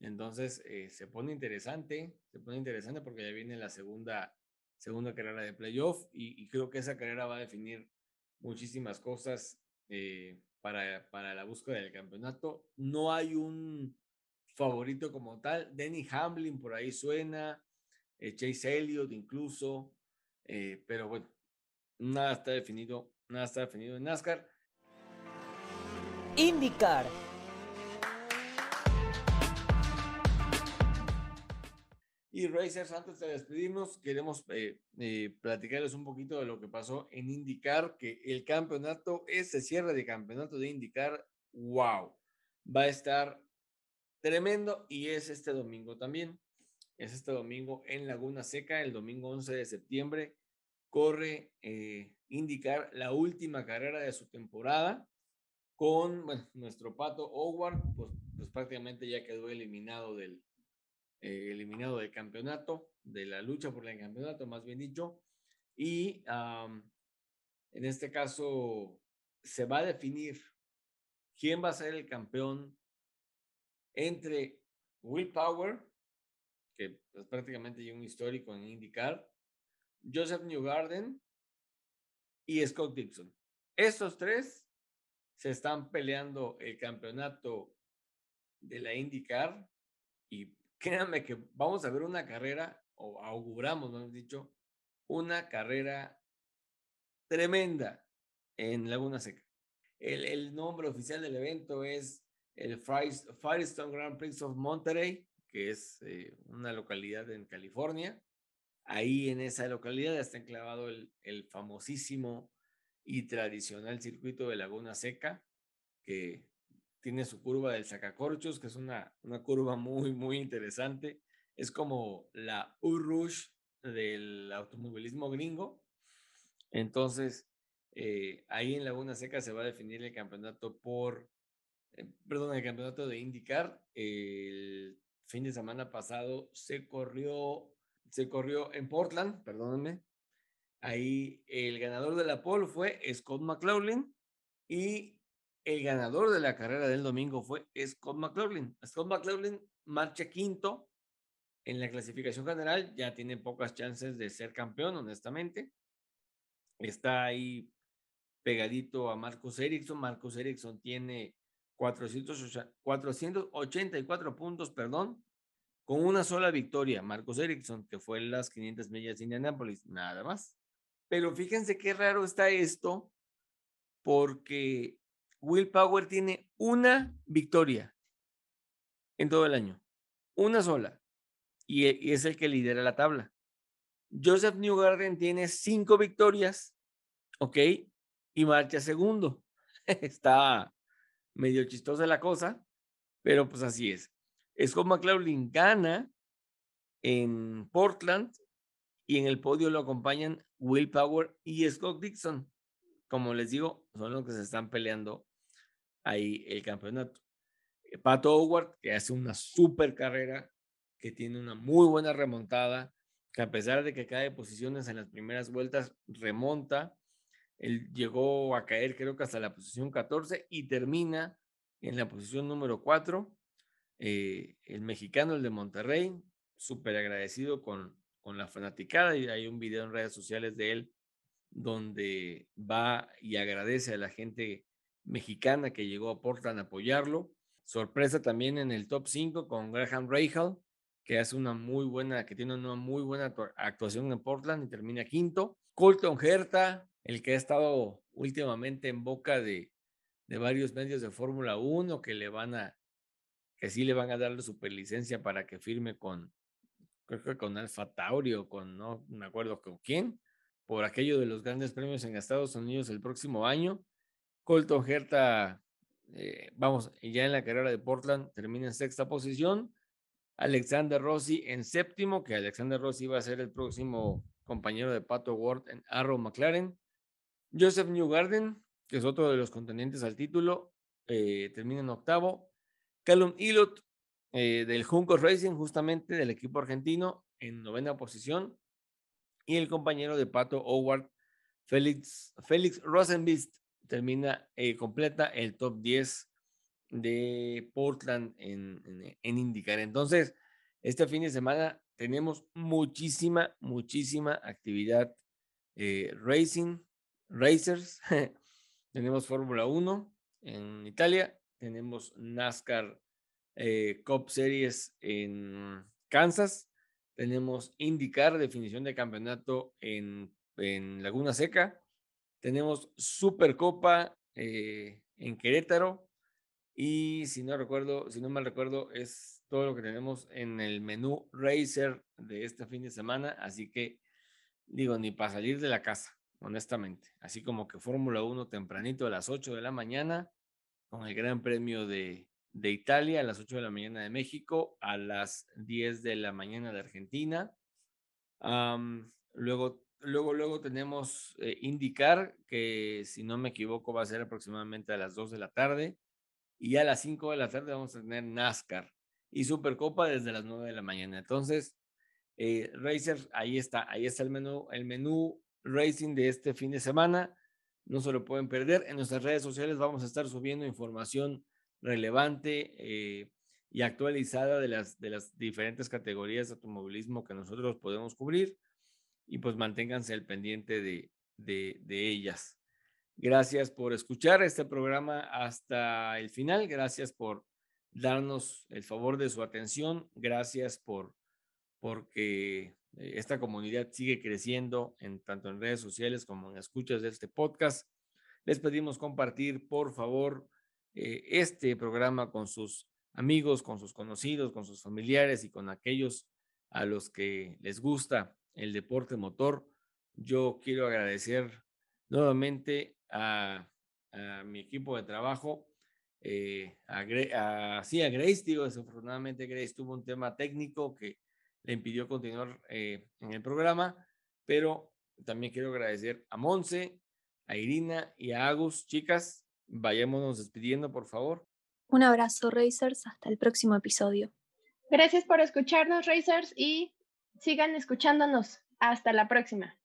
Entonces eh, se pone interesante, se pone interesante porque ya viene la segunda, segunda carrera de playoff y, creo que esa carrera va a definir muchísimas cosas eh, para, para la búsqueda del campeonato. No hay un favorito como tal. Denny Hamlin por ahí suena, eh, Chase Elliott incluso, pero bueno, nada está definido, nada está definido en NASCAR. IndyCar Y Racers, antes de despedirnos, queremos eh, eh, platicarles un poquito de lo que pasó en IndyCar, que el campeonato, ese cierre de campeonato de IndyCar, wow, va a estar tremendo y es este domingo también. Es este domingo en Laguna Seca, el domingo 11 de septiembre, corre eh, IndyCar la última carrera de su temporada con nuestro pato Howard, pues, pues prácticamente ya quedó eliminado del, eh, eliminado del campeonato, de la lucha por el campeonato, más bien dicho. Y en este caso se va a definir quién va a ser el campeón entre Will Power, que es prácticamente un histórico en IndyCar, Joseph Newgarden y Scott Dixon. Estos tres se están peleando el campeonato de la IndyCar y créanme que vamos a ver una carrera, o auguramos, hemos dicho, una carrera tremenda en Laguna Seca. El, el nombre oficial del evento es el Firestone Grand Prix of Monterey, que es eh, una localidad en California. Ahí en esa localidad está enclavado el, el famosísimo y tradicional circuito de Laguna Seca, que tiene su curva del sacacorchos, que es una, una curva muy, muy interesante. Es como la Urrush del automovilismo gringo. Entonces, eh, ahí en Laguna Seca se va a definir el campeonato por, perdón, el campeonato de IndyCar. El fin de semana pasado se corrió, se corrió en Portland, perdónenme. Ahí el ganador de la pole fue Scott McLaughlin y el ganador de la carrera del domingo fue Scott McLaughlin. Scott McLaughlin marcha quinto en la clasificación general, ya tiene pocas chances de ser campeón, honestamente. Está ahí pegadito a Marcus Ericsson. Marcus Ericsson tiene 484 puntos, perdón, con una sola victoria. Marcus Ericsson, que fue en las 500 millas de Indianápolis, nada más. Pero fíjense qué raro está esto, porque Will Power tiene una victoria en todo el año. Una sola. Y, es el que lidera la tabla. Joseph Newgarden tiene cinco victorias, ¿ok? Y marcha segundo. Está medio chistosa la cosa, pero pues así es. Scott McLaughlin gana en Portland y en el podio lo acompañan Will Power y Scott Dixon. Como les digo, son los que se están peleando ahí el campeonato. Eh, Pato Howard, que hace una super carrera, que tiene una muy buena remontada, que a pesar de que cae posiciones en las primeras vueltas, remonta. Él llegó a caer creo que hasta la posición 14 y termina en la posición número 4. Eh, el mexicano, el de Monterrey, súper agradecido con, con la fanaticada y hay un video en redes sociales de él donde va y agradece a la gente mexicana que llegó a Portland a apoyarlo. Sorpresa también en el top 5 con Graham Rahal, que hace una muy buena, que tiene una muy buena actuación en Portland y termina quinto. Colton Herta, el que ha estado últimamente en boca de, de varios medios de Fórmula 1 que le van a, que sí le van a dar la superlicencia para que firme con, creo que con Alfa Tauri o con, no me acuerdo con quién, por aquello de los grandes premios en Estados Unidos el próximo año. Colton Herta, eh, vamos, ya en la carrera de Portland termina en sexta posición. Alexander Rossi en séptimo, que Alexander Rossi va a ser el próximo compañero de Pato Ward en Arrow McLaren. Joseph Newgarden, que es otro de los contendientes al título, eh, termina en octavo. Callum Ilott eh, del Juncos Racing, justamente del equipo argentino, en novena posición. Y el compañero de Pato Howard, Félix, Félix Rosenbist, termina, eh, completa el top 10 de Portland en, en, IndyCar. Entonces, este fin de semana tenemos muchísima, muchísima actividad eh, racing, racers. tenemos Fórmula 1 en Italia, tenemos NASCAR eh, Cup Series en Kansas, tenemos IndyCar, definición de campeonato en, en Laguna Seca, tenemos Supercopa eh, en Querétaro, y si no recuerdo, si no mal recuerdo, es todo lo que tenemos en el menú Racer de este fin de semana. Así que digo, ni para salir de la casa, honestamente. Así como que Fórmula 1 tempranito a las 8 de la mañana, con el Gran Premio de, de Italia a las 8 de la mañana de México, a las 10 de la mañana de Argentina. luego, luego, luego tenemos eh, indicar que si no me equivoco va a ser aproximadamente a las 2 de la tarde. Y a las 5 de la tarde vamos a tener NASCAR y Supercopa desde las 9 de la mañana. Entonces, eh, Racer, ahí está, ahí está el menú, el menú Racing de este fin de semana. No se lo pueden perder. En nuestras redes sociales vamos a estar subiendo información relevante eh, y actualizada de las, de las diferentes categorías de automovilismo que nosotros podemos cubrir. Y pues manténganse al pendiente de, de, de ellas. Gracias por escuchar este programa hasta el final. Gracias por darnos el favor de su atención. Gracias por porque esta comunidad sigue creciendo en tanto en redes sociales como en escuchas de este podcast. Les pedimos compartir, por favor, eh, este programa con sus amigos, con sus conocidos, con sus familiares y con aquellos a los que les gusta el deporte motor. Yo quiero agradecer nuevamente a, mi equipo de trabajo, eh, a, sí, a Grace, digo, desafortunadamente Grace tuvo un tema técnico que le impidió continuar eh, en el programa, pero también quiero agradecer a Monse, a Irina y a Agus. Chicas, vayámonos despidiendo, por favor. Un abrazo, Racers. Hasta el próximo episodio. Gracias por escucharnos, Racers, y sigan escuchándonos. Hasta la próxima.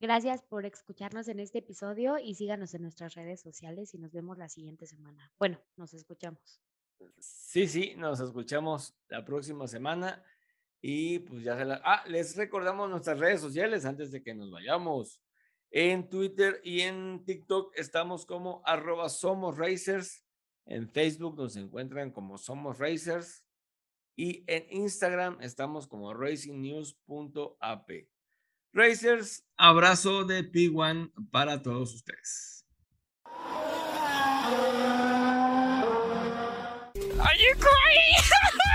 Gracias por escucharnos en este episodio y síganos en nuestras redes sociales y nos vemos la siguiente semana. Bueno, nos escuchamos. Sí, sí, nos escuchamos la próxima semana y pues ya se la... Ah, les recordamos nuestras redes sociales antes de que nos vayamos. En Twitter y en TikTok estamos como arroba somos racers. En Facebook nos encuentran como somos racers. Y en Instagram estamos como racingnews.ap. Racers, abrazo de P1 para todos ustedes. Are you crying?